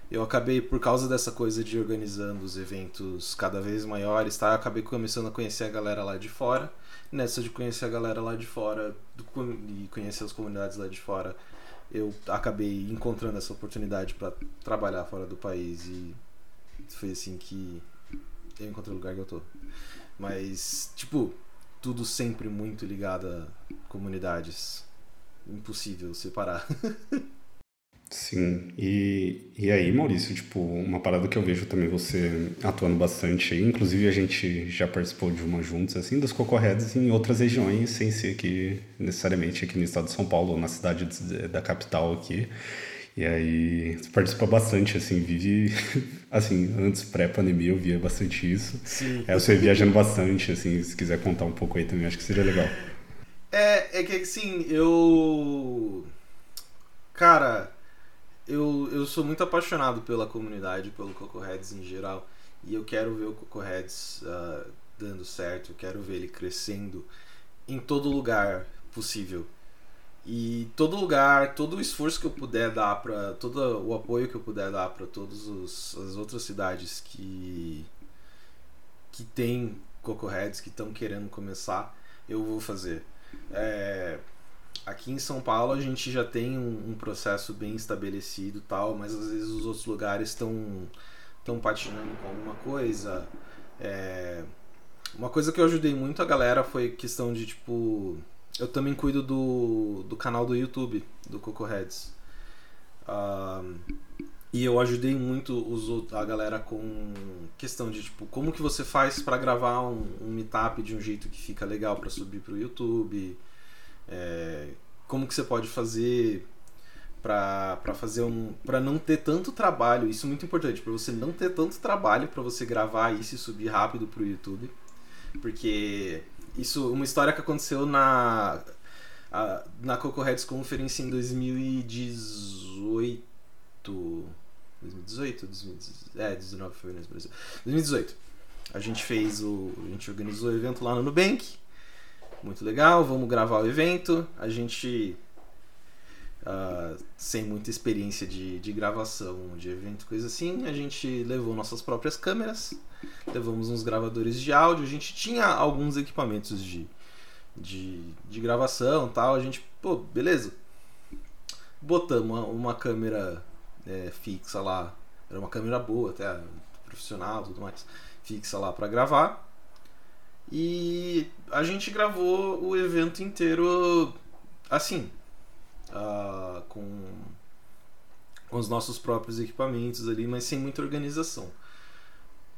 eu acabei, por causa dessa coisa de organizando os eventos cada vez maiores, tá? Eu acabei começando a conhecer a galera lá de fora. Nessa de conhecer a galera lá de fora e conhecer as comunidades lá de fora, eu acabei encontrando essa oportunidade para trabalhar fora do país e foi assim que eu encontrei o lugar que eu tô. Mas, tipo, tudo sempre muito ligado a comunidades. Impossível separar.
Sim, e, e aí, Maurício, tipo, uma parada que eu vejo também você atuando bastante aí, inclusive a gente já participou de uma juntos, assim, das Cocorredes em outras regiões, sem ser aqui, necessariamente aqui no estado de São Paulo, ou na cidade da capital aqui. E aí, você participa bastante, assim, vive, assim, antes pré-pandemia eu via bastante isso. Sim. É, você viajando bastante, assim, se quiser contar um pouco aí também, acho que seria legal.
É, é que, assim, eu... Cara eu, eu sou muito apaixonado pela comunidade, pelo Coco Heads em geral. E eu quero ver o Coco Heads uh, dando certo, eu quero ver ele crescendo em todo lugar possível. E todo lugar, todo o esforço que eu puder dar para todo o apoio que eu puder dar para todas as outras cidades que que tem Coco Heads que estão querendo começar, eu vou fazer. É, aqui em São Paulo a gente já tem um, um processo bem estabelecido tal, mas às vezes os outros lugares estão estão patinando com alguma coisa. É, uma coisa que eu ajudei muito a galera foi questão de, tipo... Eu também cuido do, do canal do YouTube, do Coco Heads. Um, e eu ajudei muito os, a galera com questão de, tipo, como que você faz para gravar um, um meetup de um jeito que fica legal para subir pro YouTube. É, como que você pode fazer para fazer um para não ter tanto trabalho isso é muito importante para você não ter tanto trabalho para você gravar isso e subir rápido pro YouTube porque isso uma história que aconteceu na a, na Coco Heads Conference em 2018 2018 2018, é 19 foi no Brasil 2018 a gente fez o a gente organizou o evento lá no Nubank. Muito legal vamos gravar o evento. A gente uh, sem muita experiência de, de gravação de evento, coisa assim. A gente levou nossas próprias câmeras, levamos uns gravadores de áudio, a gente tinha alguns equipamentos de, de, de gravação tal. A gente, pô, beleza. Botamos uma, uma câmera é, fixa lá, era uma câmera boa, até profissional tudo mais, fixa lá para gravar. E a gente gravou o evento inteiro assim, uh, com, com os nossos próprios equipamentos ali, mas sem muita organização.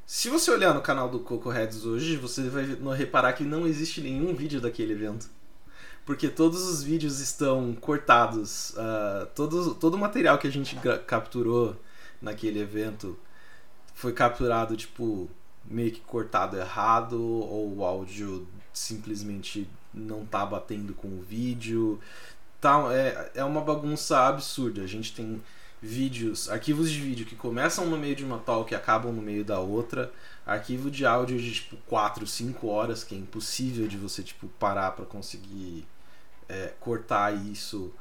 Se você olhar no canal do Coco Heads hoje, você vai reparar que não existe nenhum vídeo daquele evento. Porque todos os vídeos estão cortados. Uh, todo, todo o material que a gente capturou naquele evento foi capturado, tipo, meio que cortado errado, ou o áudio simplesmente não tá batendo com o vídeo tá, é, é uma bagunça absurda. A gente tem vídeos, arquivos de vídeo que começam no meio de uma talk e acabam no meio da outra, arquivo de áudio de tipo 4, 5 horas, que é impossível de você tipo parar para conseguir é, cortar isso.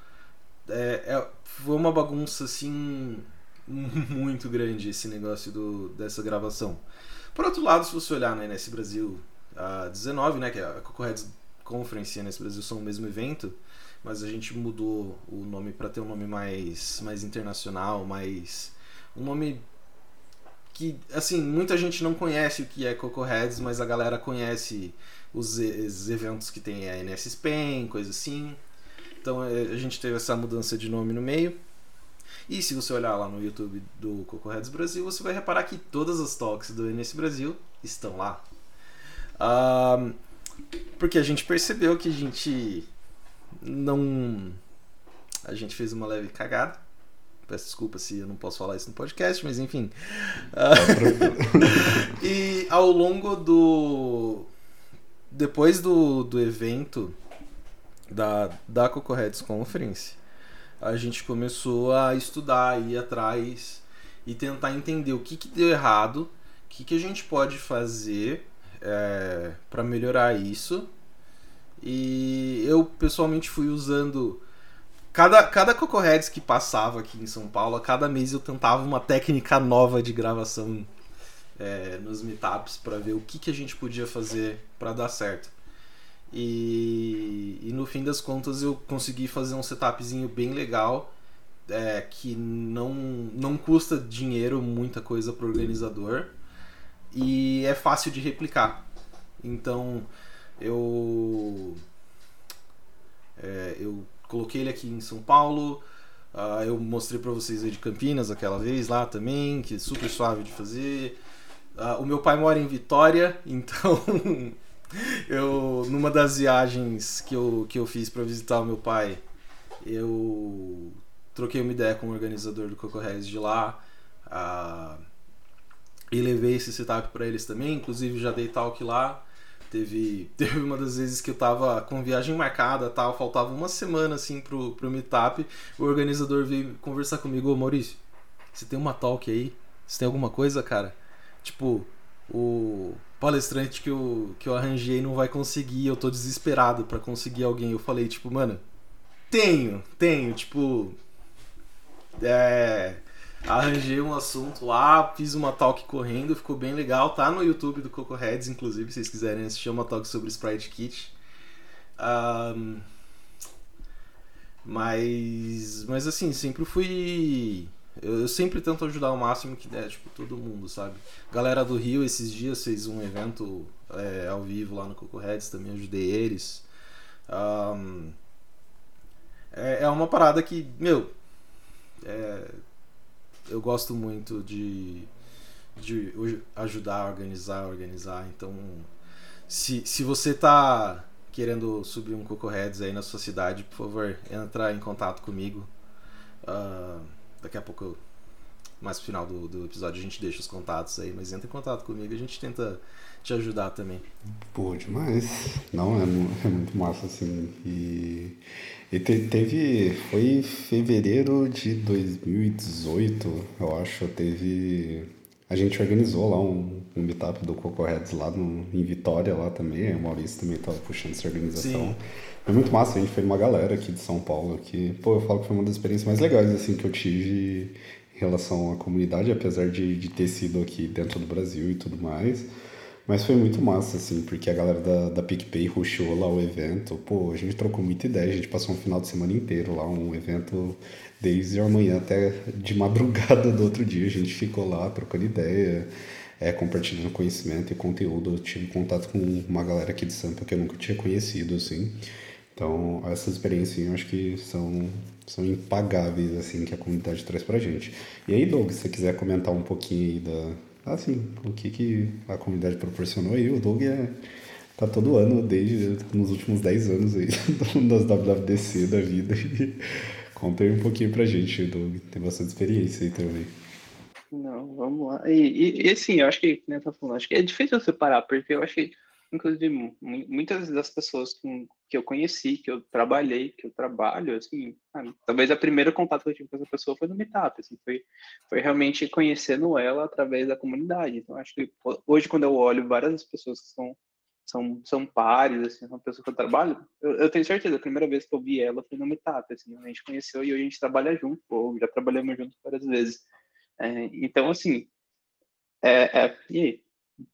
É, é, foi uma bagunça assim muito grande esse negócio do, dessa gravação. Por outro lado, se você olhar na NS Brasil a 19, né, que é a Cocorheads Conference e a NS Brasil são o mesmo evento, mas a gente mudou o nome para ter um nome mais, mais internacional, mais um nome que assim muita gente não conhece o que é Coco Heads, mas a galera conhece os, os eventos que tem a NS Spain, coisa assim. Então é, a gente teve essa mudança de nome no meio. E se você olhar lá no YouTube do Coco Heads Brasil, você vai reparar que todas as talks do NS Brasil estão lá. Um, porque a gente percebeu que a gente não. A gente fez uma leve cagada. Peço desculpa se eu não posso falar isso no podcast, mas enfim. Uh... e ao longo do. Depois do, do evento da, da Cocorheads Conference, a gente começou a estudar, ir atrás e tentar entender o que, que deu errado, o que, que a gente pode fazer é, para melhorar isso e eu pessoalmente fui usando. Cada, cada Cocorheads que passava aqui em São Paulo, a cada mês eu tentava uma técnica nova de gravação é, nos meetups para ver o que, que a gente podia fazer para dar certo. E, e no fim das contas eu consegui fazer um setupzinho bem legal é, que não, não custa dinheiro, muita coisa para organizador e é fácil de replicar. Então eu é, eu coloquei ele aqui em São Paulo. Uh, eu mostrei para vocês aí de Campinas aquela vez lá também, que é super suave de fazer. Uh, o meu pai mora em Vitória, então eu numa das viagens que eu, que eu fiz para visitar o meu pai, eu troquei uma ideia com o organizador do Coco Regis de lá. Uh, e levei esse setup para eles também, inclusive já dei talk lá. Teve, teve uma das vezes que eu tava com viagem marcada tal, faltava uma semana assim pro, pro meetup. O organizador veio conversar comigo: Ô Maurício, você tem uma talk aí? Você tem alguma coisa, cara? Tipo, o palestrante que eu, que eu arranjei não vai conseguir, eu tô desesperado para conseguir alguém. Eu falei, tipo, mano, tenho, tenho, tipo. É arranjei um assunto lá, fiz uma talk correndo, ficou bem legal. Tá no YouTube do Coco Heads, inclusive, se vocês quiserem assistir uma talk sobre Sprite Kit. Um, mas, mas assim, sempre fui Eu, sempre tento ajudar o máximo que der, tipo, todo mundo, sabe? Galera do Rio, esses dias fez um evento é, ao vivo lá no Coco Heads, também ajudei eles. Um, é, é uma parada que, meu, é, eu gosto muito de, de ajudar, organizar, organizar. Então, se, se você tá querendo subir um Coco Heads aí na sua cidade, por favor, entra em contato comigo. Uh, daqui a pouco, mais no final do, do episódio, a gente deixa os contatos aí, mas entra em contato comigo, a gente tenta te ajudar também.
Pô, demais. Não, é, é muito massa, assim. E, e te, teve. Foi em fevereiro de 2018, eu acho. Teve. A gente organizou lá um, um meetup do Coco Heads lá no, em Vitória, lá também. O Maurício também estava puxando essa organização. Sim. Foi muito massa, a gente foi uma galera aqui de São Paulo que, pô, eu falo que foi uma das experiências mais legais, assim, que eu tive em relação à comunidade, apesar de, de ter sido aqui dentro do Brasil e tudo mais. Mas foi muito massa, assim, porque a galera da, da PicPay rushou lá o evento. Pô, a gente trocou muita ideia, a gente passou um final de semana inteiro lá, um evento desde amanhã até de madrugada do outro dia. A gente ficou lá trocando ideia, é, compartilhando conhecimento e conteúdo. Eu tive contato com uma galera aqui de Sampa que eu nunca tinha conhecido, assim. Então, essas experiências eu acho que são, são impagáveis, assim, que a comunidade traz pra gente. E aí, Doug, se você quiser comentar um pouquinho aí da, assim, o que, que a comunidade proporcionou aí. O Doug é, tá todo ano, desde nos últimos 10 anos aí, das WWDC da vida. Conta aí um pouquinho pra gente, Doug. Tem bastante experiência aí também.
Não, vamos lá. E, e, e assim, eu acho que, né, tá falando, acho que é difícil separar, porque eu acho que inclusive muitas das pessoas que, que eu conheci, que eu trabalhei, que eu trabalho, assim, talvez a primeira contato que eu tive com essa pessoa foi no Meetup, assim, foi, foi realmente conhecendo ela através da comunidade. Então, acho que hoje, quando eu olho várias pessoas que são, são, são pares, assim, são pessoas que eu trabalho, eu, eu, tenho certeza, a primeira vez que eu vi ela foi no Meetup, assim, a gente conheceu e hoje a gente trabalha junto, ou já trabalhamos junto várias vezes. É, então, assim, é, é, e aí?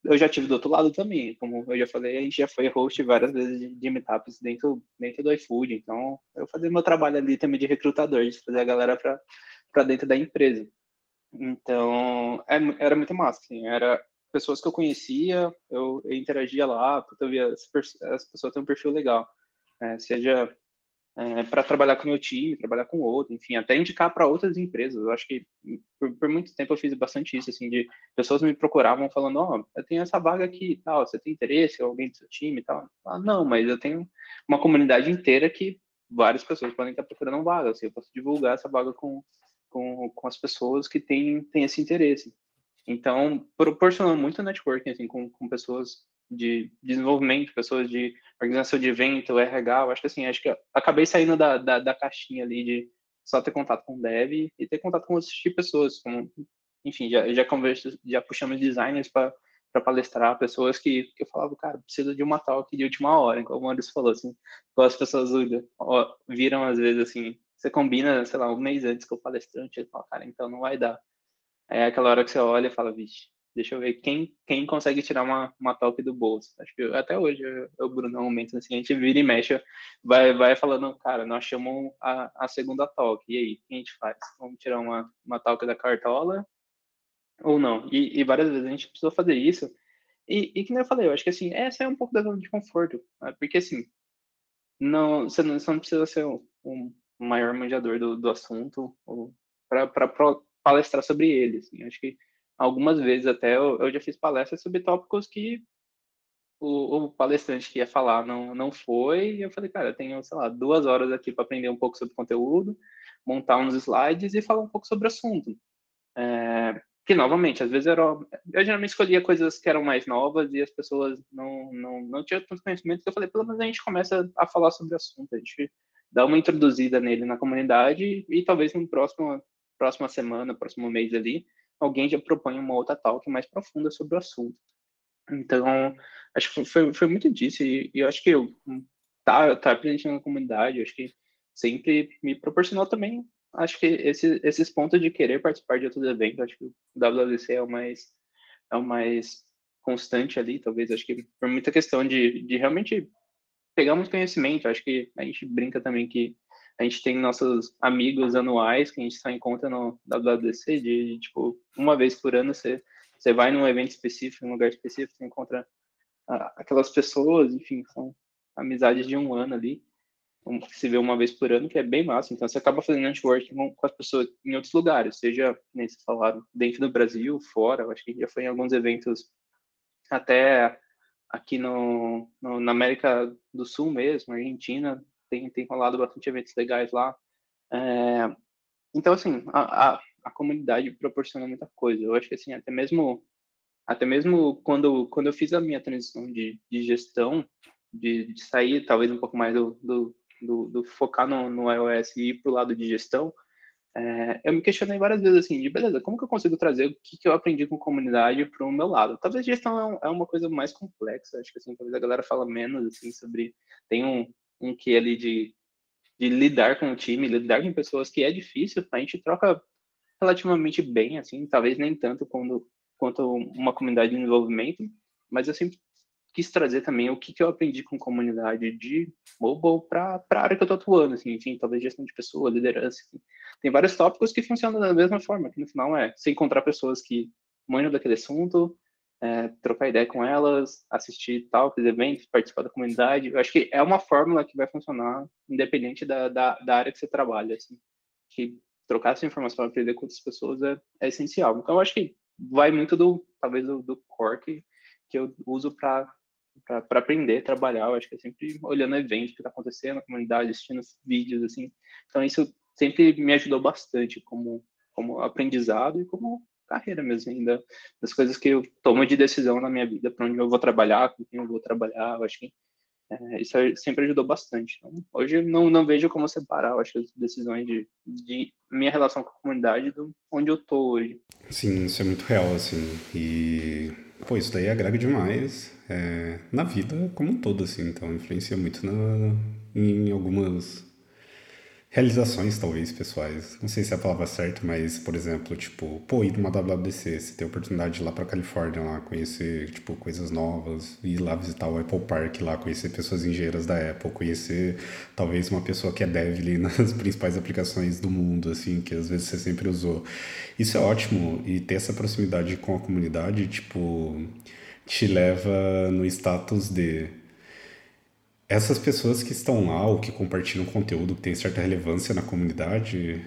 Eu já tive do outro lado também, como eu já falei, a gente já foi host várias vezes de, de meetups dentro, dentro do iFood, então eu fazia meu trabalho ali também de recrutador, de trazer a galera para dentro da empresa. Então, é, era muito massa, assim, era pessoas que eu conhecia, eu, eu interagia lá, porque eu via as, as pessoas têm um perfil legal, é, seja é, para trabalhar com o time, trabalhar com outro, enfim, até indicar para outras empresas. Eu acho que por, por, muito tempo eu fiz bastante isso, assim, de pessoas me procuravam falando, ó, oh, eu tenho essa vaga aqui e tal, você tem interesse, alguém do seu time e tal? Ah, não, mas eu tenho uma comunidade inteira que várias pessoas podem estar procurando vaga, assim, eu posso divulgar essa vaga com, com, com as pessoas que têm, têm esse interesse. Então, proporcionando muito networking, assim, com, com pessoas de desenvolvimento, pessoas de organização de evento, RH, acho que assim, acho que acabei saindo da, da, da caixinha ali de só ter contato com dev e ter contato com de pessoas, como, enfim, já, já converso, já puxamos designers para palestrar, pessoas que, que eu falava, cara, preciso de uma talk de última hora, como o Maurício falou, assim, as pessoas viram às vezes assim, você combina, sei lá, um mês antes com o palestrante, e fala, cara, então não vai dar. É aquela hora que você olha e fala, vixe, deixa eu ver quem, quem consegue tirar uma, uma talk do bolso. Acho que até hoje eu, eu Bruno, um momento assim, a gente vira e mexe, vai, vai falando, cara, nós chamamos a, a segunda talk, e aí, o que a gente faz? Vamos tirar uma, uma talk da cartola ou não? E, e várias vezes a gente precisou fazer isso. E, e que nem eu falei, eu acho que assim, essa é um pouco da zona de conforto, né? porque assim, não, você, não, você não precisa ser um, um maior manjador do, do assunto para palestrar sobre ele, assim, acho que algumas vezes até eu, eu já fiz palestras sobre tópicos que o, o, palestrante que ia falar não, não foi, e eu falei, cara, eu tenho, sei lá, duas horas aqui para aprender um pouco sobre conteúdo, montar uns slides e falar um pouco sobre o assunto. É, que, novamente, às vezes era, eu geralmente escolhia coisas que eram mais novas e as pessoas não, não, não tinham tanto conhecimento, que eu falei, pelo menos a gente começa a falar sobre o assunto, a gente dá uma introduzida nele na comunidade e talvez no próximo próxima semana, próximo mês ali, alguém já propõe uma outra talk mais profunda sobre o assunto. Então, acho que foi, foi muito disso, e, eu acho que eu tá, tá presente na comunidade, acho que sempre me proporcionou também, acho que esse, esses pontos de querer participar de outros eventos, acho que o WWDC é o mais, é o mais constante ali, talvez, acho que por muita questão de, de realmente pegar muito conhecimento, acho que a gente brinca também que A gente tem nossos amigos anuais que a gente só encontra no WWDC, de, de tipo, uma vez por ano você, você vai num evento específico, num lugar específico, você encontra ah, aquelas pessoas, enfim, são amizades de um ano ali, que se vê uma vez por ano, que é bem massa. Então, você acaba fazendo networking com as pessoas em outros lugares, seja, nem se falaram, dentro do Brasil, fora. Eu acho que já foi em alguns eventos, até aqui no, no, na América do Sul mesmo, Argentina, tem, tem rolado bastante eventos legais lá. É, então, assim, a, a, a, comunidade proporciona muita coisa. Eu acho que, assim, até mesmo, até mesmo quando, quando eu fiz a minha transição de, de gestão, de, de sair talvez um pouco mais do, do, do, do focar no, no iOS e ir para o lado de gestão, é, eu me questionei várias vezes assim, de beleza, como que eu consigo trazer o que, que eu aprendi com comunidade para o meu lado? Talvez gestão é, é, uma coisa mais complexa, acho que assim, talvez a galera fala menos assim sobre, tem um, um que ali de, de lidar com o time, lidar com pessoas que é difícil, a gente troca relativamente bem, assim, talvez nem tanto quando, quanto uma comunidade de desenvolvimento, mas eu sempre quis trazer também o que, que eu aprendi com comunidade de mobile para a área que eu estou atuando, assim, enfim, talvez gestão de pessoa, liderança. Tem vários tópicos que funcionam da mesma forma, que no final é se encontrar pessoas que manjam daquele assunto, é, trocar ideia com elas, assistir tal, eventos, participar da comunidade. Eu acho que é uma fórmula que vai funcionar independente da, da, da área que você trabalha, assim. Que trocar essa informação, aprender com outras pessoas é, é essencial. Então, eu acho que vai muito do, talvez, do, do core que, que eu uso para para aprender, trabalhar. Eu acho que é sempre olhando eventos que está acontecendo na comunidade, assistindo vídeos, assim. Então, isso sempre me ajudou bastante como, como aprendizado e como carreira mesmo, ainda das coisas que eu tomo de decisão na minha vida, para onde eu vou trabalhar, com quem eu vou trabalhar. Eu acho que é, isso sempre ajudou bastante. Então, hoje não, não vejo como separar, eu acho, as decisões de, de minha relação com a comunidade do onde eu tô hoje.
Sim, isso é muito real, assim. E, pô, isso daí agrega demais é, na vida como um todo, assim. Então, influencia muito na, em algumas realizações, talvez, pessoais. Não sei se é a palavra certa, mas, por exemplo, tipo, pô, ir numa WWDC, você ter oportunidade de ir lá pra Califórnia, lá, conhecer, tipo, coisas novas, ir lá visitar o Apple Park, lá, conhecer pessoas engenheiras da Apple, conhecer, talvez, uma pessoa que é dev ali nas principais aplicações do mundo, assim, que às vezes você sempre usou. Isso é ótimo, e ter essa proximidade com a comunidade, tipo, te leva no status de essas pessoas que estão lá ou que compartilham conteúdo que tem certa relevância na comunidade,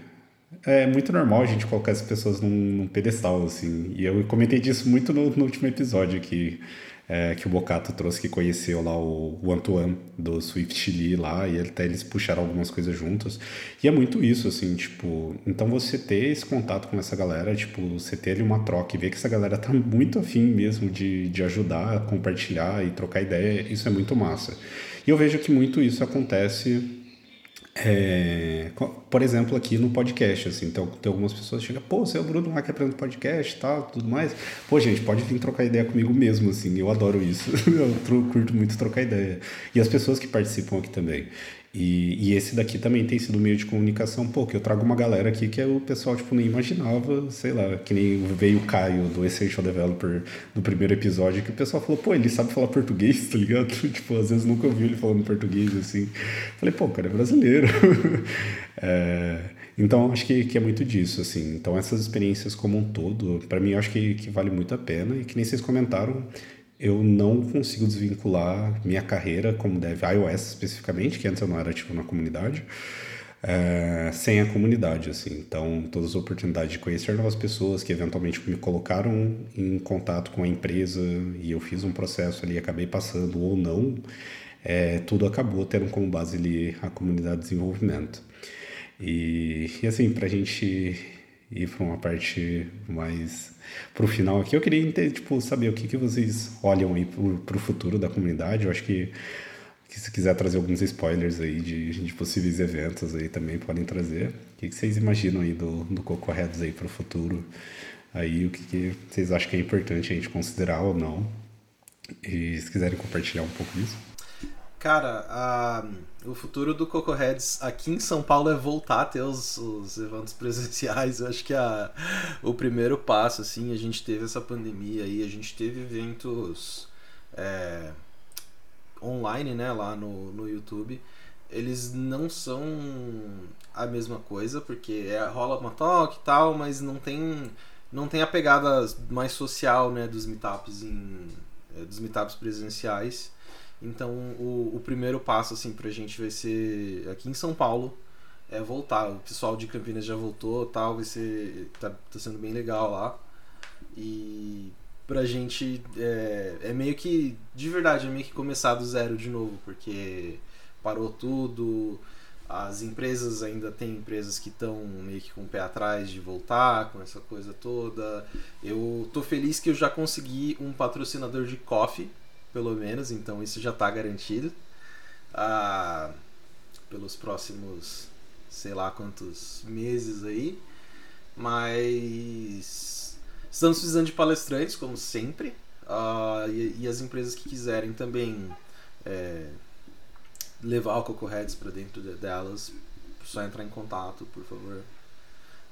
é muito normal a gente colocar essas pessoas num, num pedestal, assim. E eu comentei disso muito no, no último episódio que, é, que o Bocato trouxe, que conheceu lá o, Antoine do Swift Lee lá, e até eles puxaram algumas coisas juntos. E é muito isso, assim, tipo... Então você ter esse contato com essa galera, tipo, você ter ali uma troca e ver que essa galera tá muito afim mesmo de, de ajudar, compartilhar e trocar ideia, isso é muito massa. E eu vejo que muito isso acontece, é, por exemplo, aqui no podcast, assim, então tem algumas pessoas que chegam, pô, você é o Bruno lá que apresenta podcast e tal, tudo mais. Pô, gente, pode vir trocar ideia comigo mesmo, assim, eu adoro isso. eu curto muito trocar ideia. E as pessoas que participam aqui também. E, e, esse daqui também tem sido meio de comunicação, pô, que eu trago uma galera aqui que é o pessoal, tipo, nem imaginava, sei lá, que nem veio o Caio do Essential Developer do primeiro episódio, que o pessoal falou, pô, ele sabe falar português, tá ligado? tipo, às vezes nunca ouviu ele falando português, assim. Falei, pô, o cara é brasileiro. é, então, acho que, que é muito disso, assim. Então, essas experiências como um todo, para mim, acho que, que vale muito a pena. E que nem vocês comentaram, eu não consigo desvincular minha carreira como dev iOS especificamente, que antes eu não era ativo na comunidade, é, sem a comunidade, assim. Então, todas as oportunidades de conhecer novas pessoas que eventualmente me colocaram em contato com a empresa e eu fiz um processo ali, acabei passando ou não, é, tudo acabou tendo como base ali a comunidade de desenvolvimento. E, e assim, para a gente ir para uma parte mais para o final aqui, eu queria entender, tipo, saber o que, que vocês olham aí para o futuro da comunidade. Eu acho que, que, se quiser trazer alguns spoilers aí de, de possíveis eventos aí também podem trazer. O que, que vocês imaginam aí do, do Coco Heads aí para o futuro? Aí o que, que vocês acham que é importante a gente considerar ou não? E se quiserem compartilhar um pouco disso.
Cara, a, o futuro do Coco Heads aqui em São Paulo é voltar a ter os, os eventos presenciais. Eu acho que a, o primeiro passo, assim, a gente teve essa pandemia aí, a gente teve eventos é, online, né, lá no, no YouTube. eles não são a mesma coisa, porque é, rola uma toque e tal, mas não tem não tem a pegada mais social, né, dos meetups em é, dos meetups presenciais. Então, o, o primeiro passo assim pra gente vai ser aqui em São Paulo, é voltar. O pessoal de Campinas já voltou, tal, vai ser tá, tá sendo bem legal lá. E pra gente é, é meio que de verdade, é meio que começar do zero de novo, porque parou tudo, as empresas ainda tem empresas que estão meio que com o pé atrás de voltar com essa coisa toda. Eu tô feliz que eu já consegui um patrocinador de coffee, pelo menos, então isso já está garantido. Ah, pelos próximos sei lá quantos meses aí. Mas estamos precisando de palestrantes, como sempre. Uh, e, e, as empresas que quiserem também é, levar o Coco Heads para dentro de, delas, só entrar em contato, por favor.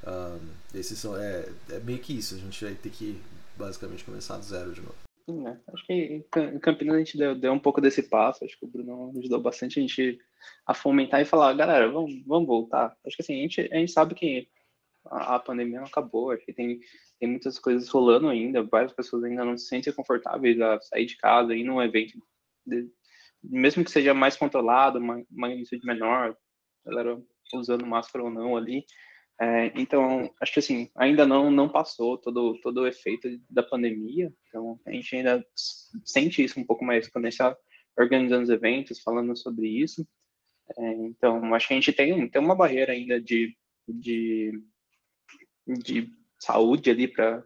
Um, esses são, é, é meio que isso, a gente vai ter que basicamente começar do zero de novo.
Sim, é. Acho que em Campinas a gente deu, deu um pouco desse passo, acho que o Bruno ajudou bastante a gente a fomentar e falar, galera, vamos, vamos voltar. Acho que assim, a gente, a gente sabe que a, a pandemia não acabou, acho que tem, tem muitas coisas rolando ainda, várias pessoas ainda não se sentem confortáveis a sair de casa, ir num evento de, mesmo que seja mais controlado, uma magnitude menor, galera usando máscara ou não ali. É, então, acho que assim, ainda não não passou todo, todo o efeito da pandemia, então a gente ainda sente isso um pouco mais quando a gente está organizando os eventos, falando sobre isso. É, então, acho que a gente tem, tem uma barreira ainda de, de, de saúde ali para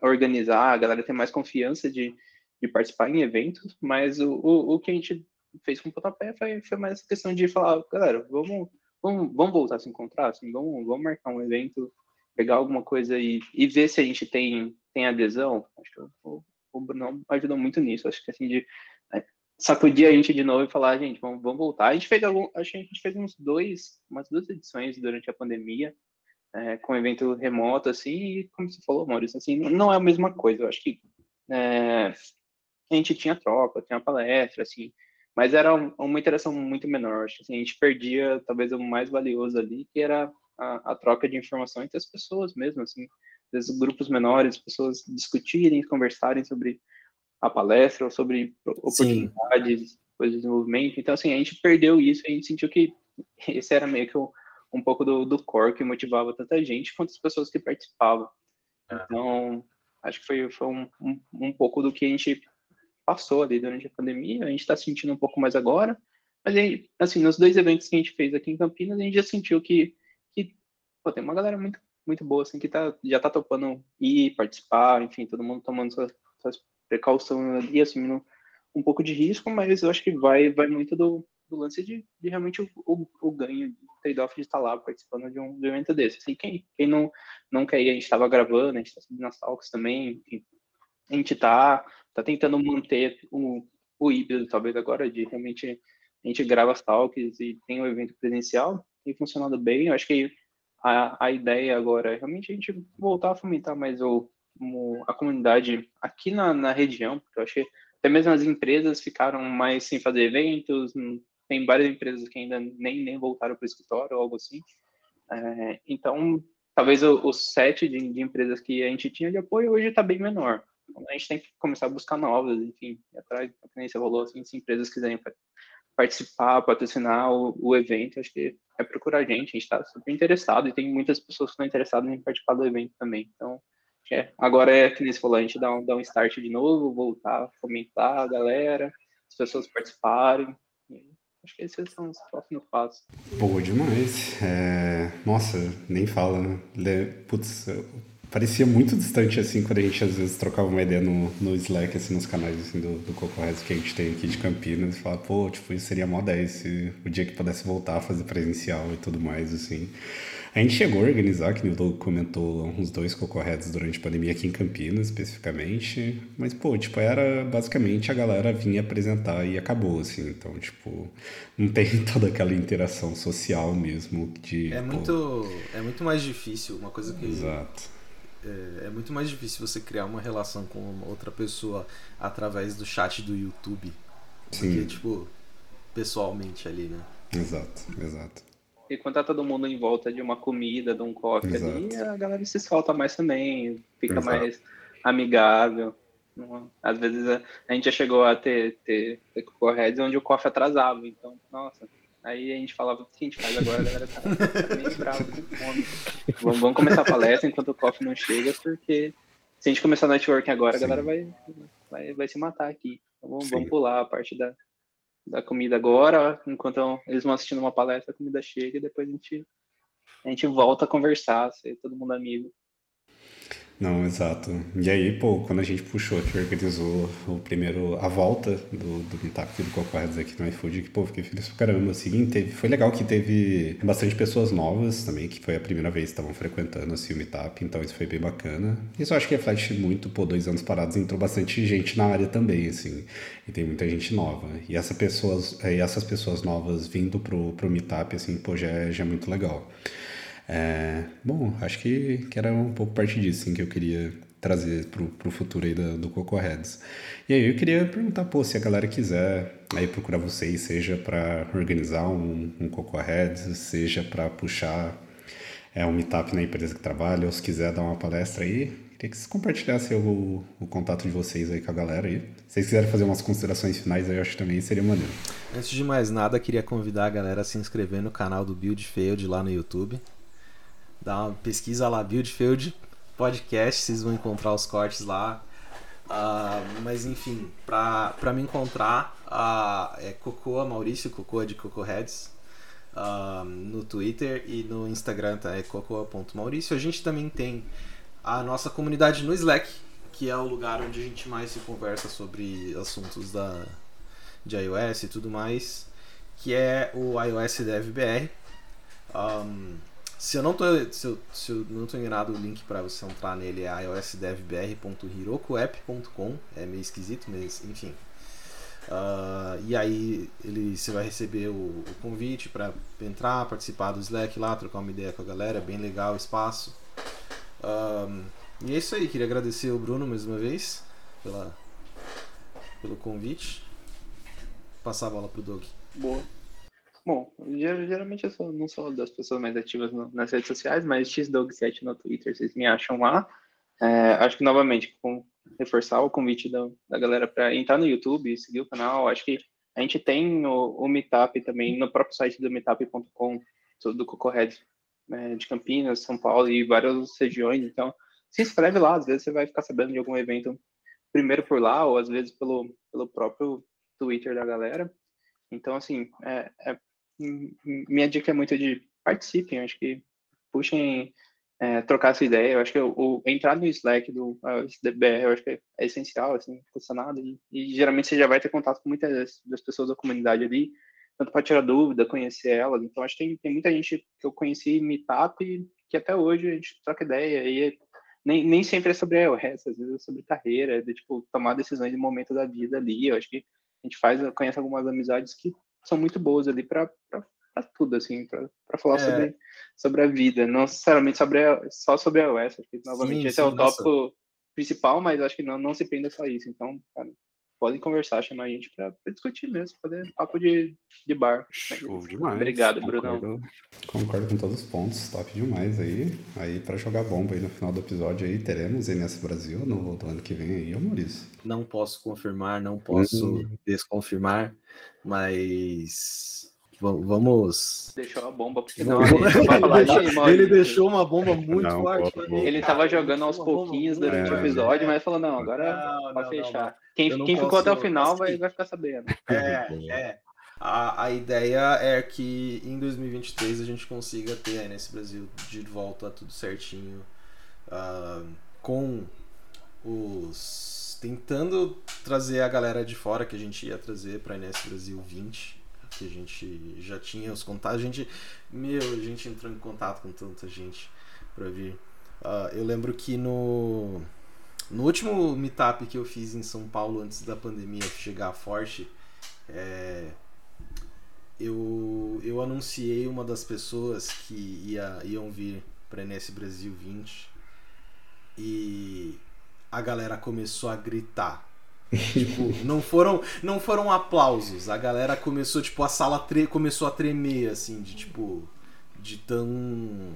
organizar, a galera tem mais confiança de, de participar em eventos, mas o, o, o que a gente fez com o pontapé foi, foi mais essa questão de falar, galera, vamos, vamos, vamos voltar a se encontrar, assim, vamos, vamos marcar um evento, pegar alguma coisa e, e ver se a gente tem, tem adesão. Acho que o, o Bruno ajudou muito nisso. Acho que assim, de né, sacudir a gente de novo e falar, gente, vamos, vamos voltar. A gente fez algum, acho que a gente fez uns dois, umas duas edições durante a pandemia, é, com evento remoto, assim, e como você falou, Maurício, assim, não é a mesma coisa. Eu acho que é, a gente tinha troca, tinha palestra, assim, mas era uma interação muito menor. Acho que assim, a gente perdia talvez o mais valioso ali, que era a, a troca de informação entre as pessoas mesmo, assim, desses grupos menores, pessoas discutirem, conversarem sobre a palestra ou sobre oportunidades, coisas de desenvolvimento. Então, assim, a gente perdeu isso, a gente sentiu que esse era meio que o, um pouco do, do core que motivava tanta gente quanto as pessoas que participavam. É. Então, acho que foi, foi um, um, um pouco do que a gente passou ali durante a pandemia, a gente está sentindo um pouco mais agora, mas aí, assim, nos dois eventos que a gente fez aqui em Campinas, a gente já sentiu que, que pô, tem uma galera muito, muito boa, assim, que tá, já tá topando ir, participar, enfim, todo mundo tomando suas, suas precauções ali, assumindo um pouco de risco, mas eu acho que vai, vai muito do, do lance de, de realmente o, o, o ganho, o trade-off de estar lá participando de um, de um evento desse. Assim, quem, quem não, não quer ir, a gente estava gravando, a gente está subindo nas talks também, enfim, a gente está tá tentando manter o, o híbrido, talvez agora, de realmente a gente grava as talks e tem o um evento presencial, tem funcionado bem. Eu acho que a, a ideia agora é realmente a gente voltar a fomentar mais o, o a comunidade aqui na, na região, porque eu acho que até mesmo as empresas ficaram mais sem fazer eventos, tem várias empresas que ainda nem, nem voltaram para o escritório ou algo assim. É, então, talvez o, o set de, de, empresas que a gente tinha de apoio hoje está bem menor a gente tem que começar a buscar novas, enfim, atrás, como você falou, assim, se empresas quiserem participar, patrocinar o, o, evento, acho que é procurar a gente, a gente está super interessado e tem muitas pessoas que estão interessadas em participar do evento também, então, é, agora é que nem você falou, a gente dá um, dá um start de novo, voltar, fomentar a galera, as pessoas participarem, Acho que esses são os próximos passos.
Boa demais. É... Nossa, nem fala, né? Putz, parecia muito distante, assim, quando a gente às vezes trocava uma ideia no, no Slack, assim, nos canais, assim, do, do Cocorres que a gente tem aqui de Campinas, e falava, pô, tipo, isso seria mó 10 se o dia que pudesse voltar a fazer presencial e tudo mais, assim. A gente chegou a organizar, que o Doug comentou, uns dois Cocorreads durante a pandemia aqui em Campinas, especificamente, mas, pô, tipo, era basicamente a galera vinha apresentar e acabou, assim, então, tipo, não tem toda aquela interação social mesmo de...
É
pô...
muito, é muito mais difícil, uma coisa que...
Exato
é, é, muito mais difícil você criar uma relação com outra pessoa através do chat do YouTube. Sim. Do que, tipo, pessoalmente ali, né?
Exato, exato.
E quando tá todo mundo em volta de uma comida, de um coffee
Exato.
ali, a galera se solta mais também, fica
Exato.
mais amigável. Não- Às vezes a, a gente já chegou a ter, ter, ter onde o coffee atrasava, então, nossa. Aí a gente falava, o que a gente faz agora? A galera tá, tá meio brava, com fome. Vamos, vamos começar a palestra enquanto o coffee não chega, porque se a gente começar networking agora,
Sim.
a galera vai, vai, vai se matar aqui. Então, vamos, vamos pular a parte da, da comida agora, enquanto eles vão assistindo uma palestra, a comida chega e depois a gente, a gente volta a conversar, ser todo mundo amigo.
Não, exato. E aí, pô, quando a gente puxou, que organizou o primeiro, a volta do, do Meetup do Cocorheads aqui no iFood, que, pô, fiquei feliz pra caramba, assim, teve, foi legal que teve bastante pessoas novas também, que foi a primeira vez que estavam frequentando, assim, o Meetup, então isso foi bem bacana. Isso eu acho que reflete muito, pô, dois anos parados, entrou bastante gente na área também, assim, e tem muita gente nova. E essa pessoas, e essas pessoas novas vindo pro, pro Meetup, assim, pô, já, é- já é muito legal. É, bom, acho que, que era um pouco parte disso assim, que eu queria trazer pro, pro futuro aí do, do Coco Heads. E aí eu queria perguntar, pô, se a galera quiser aí procurar vocês, seja para organizar um, um Coco Heads, seja para puxar é, um meetup na empresa que trabalha, ou se quiser dar uma palestra aí, queria que vocês compartilhassem o, o contato de vocês aí com a galera aí. Se vocês quiserem fazer umas considerações finais aí, eu acho que também seria maneiro.
Antes de mais nada, queria convidar a galera a se inscrever no canal do Build Failed lá no YouTube. Dá uma pesquisa lá, Build Failed Podcast, vocês vão encontrar os cortes lá. Ah, mas enfim, pra, pra me encontrar, ah, é Cocoa Maurício, Cocoa de Coco Heads, ah, no Twitter e no Instagram tá, é cocoa.maurício. A gente também tem a nossa comunidade no Slack, que é o lugar onde a gente mais se conversa sobre assuntos da, de iOS e tudo mais, que é o iOS Dev BR. Um, se eu não tô, se eu, se eu não tô enganado, o link para você entrar nele é iosdevbr.herokuapp.com. É meio esquisito, mas enfim. Ah, e aí ele, você vai receber o, o convite para entrar, participar do Slack lá, trocar uma ideia com a galera, é bem legal o espaço. E é isso aí, queria agradecer o Bruno mais uma vez pela, pelo convite. Passar a bola pro Doug.
Boa. Bom, ger- geralmente eu sou- não sou das pessoas mais ativas no- nas redes sociais, mas xdog7 no Twitter, vocês me acham lá. É, acho que, novamente, com reforçar o convite da, da galera para entrar no YouTube seguir o canal. Acho que a gente tem o, o Meetup também no próprio site do meetup.com, do Cocorhead né, de Campinas, São Paulo e várias regiões. Então, se inscreve lá, às vezes você vai ficar sabendo de algum evento primeiro por lá, ou às vezes pelo, pelo próprio Twitter da galera. Então, assim, é, é- minha dica é muito de participem, acho que puxem, é, trocar essa ideia. Eu acho que o, o- entrar no Slack do SDBR, eu acho que é, é essencial, assim, custa nada. E, e geralmente você já vai ter contato com muitas das, das pessoas da comunidade ali, tanto para tirar dúvida, conhecer elas. Então, acho que tem, tem muita gente que eu conheci em Meetup que até hoje a gente troca ideia. E é- nem, nem sempre é sobre iOS, às vezes é sobre carreira, é de, tipo, tomar decisões de momento da vida ali. Eu acho que a gente faz, conhece algumas amizades que são muito boas ali para tudo, assim, para falar
É.
sobre, sobre a vida, não necessariamente sobre a- só sobre a que, novamente,
Sim,
esse é
sim,
o
nossa.
tópico principal, mas acho que não, não se prenda só isso. Então, cara, podem conversar, chamar a gente para discutir mesmo, fazer papo de, de bar.
Show demais.
Obrigado, Brunão.
Concordo, concordo com todos os pontos, top demais aí. Aí pra jogar bomba aí no final do episódio aí, teremos NS Brasil no do ano que vem aí, ô Maurício.
Não posso confirmar, não posso
Uhum.
desconfirmar, mas vamos.
Deixou a bomba, porque
Não,
não, a gente vai falar de
ele deixou uma bomba muito
Não,
forte.
pô,
Ele
cara,
tava jogando aos
deixou bomba
pouquinhos
muito
durante o
É.
episódio, mas falou, não, agora
Não,
vai
não,
fechar.
não,
Quem, quem ficou até o final vai, vai ficar sabendo.
É, é. A, a ideia é que em 2023 a gente consiga ter nesse Brasil de volta tudo certinho, ah, com os. tentando trazer a galera de fora que a gente ia trazer para NS Brasil 20, que a gente já tinha os contatos. A gente, meu, a gente entrou em contato com tanta gente para vir. Ah, eu lembro que no, no último meetup que eu fiz em São Paulo antes da pandemia chegar forte, é, eu, eu anunciei uma das pessoas que ia, iam vir para NS Brasil 20 e a galera começou a gritar tipo, não foram, não foram aplausos. A galera começou, tipo, a sala tre começou a tremer, assim, de tipo. De tão.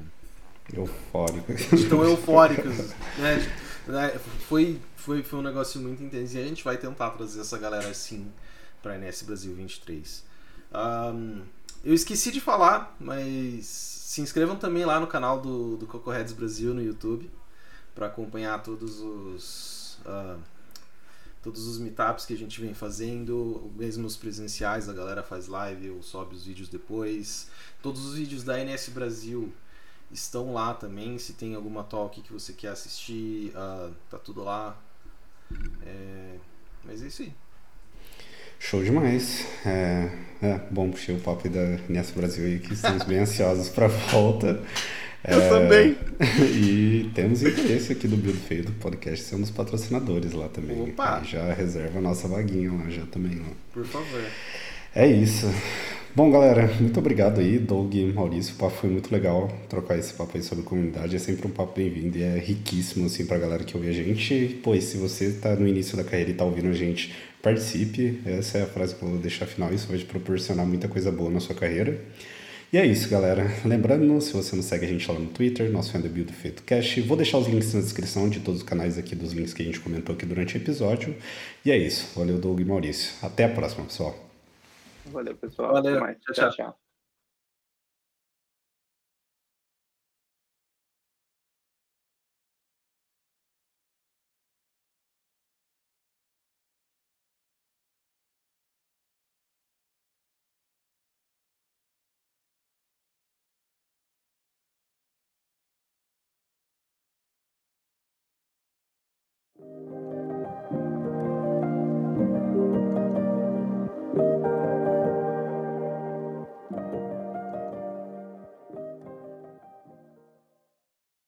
Eufóricas.
De tão eufóricas. né? né? Foi, foi, foi um negócio muito intenso. E a gente vai tentar trazer essa galera assim pra NS Brasil 23. Um, eu esqueci de falar, mas se inscrevam também lá no canal do, do Coco Heads Brasil no YouTube para acompanhar todos os uh, todos os meetups que a gente vem fazendo, mesmo os presenciais, a galera faz live ou sobe os vídeos depois. Todos os vídeos da NS Brasil estão lá também. Se tem alguma talk que você quer assistir, uh, tá tudo lá. É... Mas é isso aí.
Show demais. É, é bom puxar o papo da NS Brasil aí, que estamos bem ansiosos para a volta.
Eu é, também.
E temos interesse aqui do Build Feio do podcast ser um dos patrocinadores lá também.
Opa!
já reserva a nossa vaguinha lá já também. Ó.
Por favor.
É isso. Bom, galera, muito obrigado aí, Doug e Maurício. O papo foi muito legal trocar esse papo aí sobre comunidade. É sempre um papo bem-vindo e é riquíssimo, assim, pra galera que ouve a gente. Pois, se você tá no início da carreira e tá ouvindo a gente, participe. Essa é a frase que eu vou deixar final. Isso vai te proporcionar muita coisa boa na sua carreira. E é isso, galera. Lembrando, se você não segue a gente lá no Twitter, nosso fã é Build Feito Cash, vou deixar os links na descrição de todos os canais aqui, dos links que a gente comentou aqui durante o episódio. E é isso. Valeu, Doug e Maurício. Até a próxima, pessoal.
Valeu, pessoal.
Valeu. Tchau, tchau. tchau. tchau.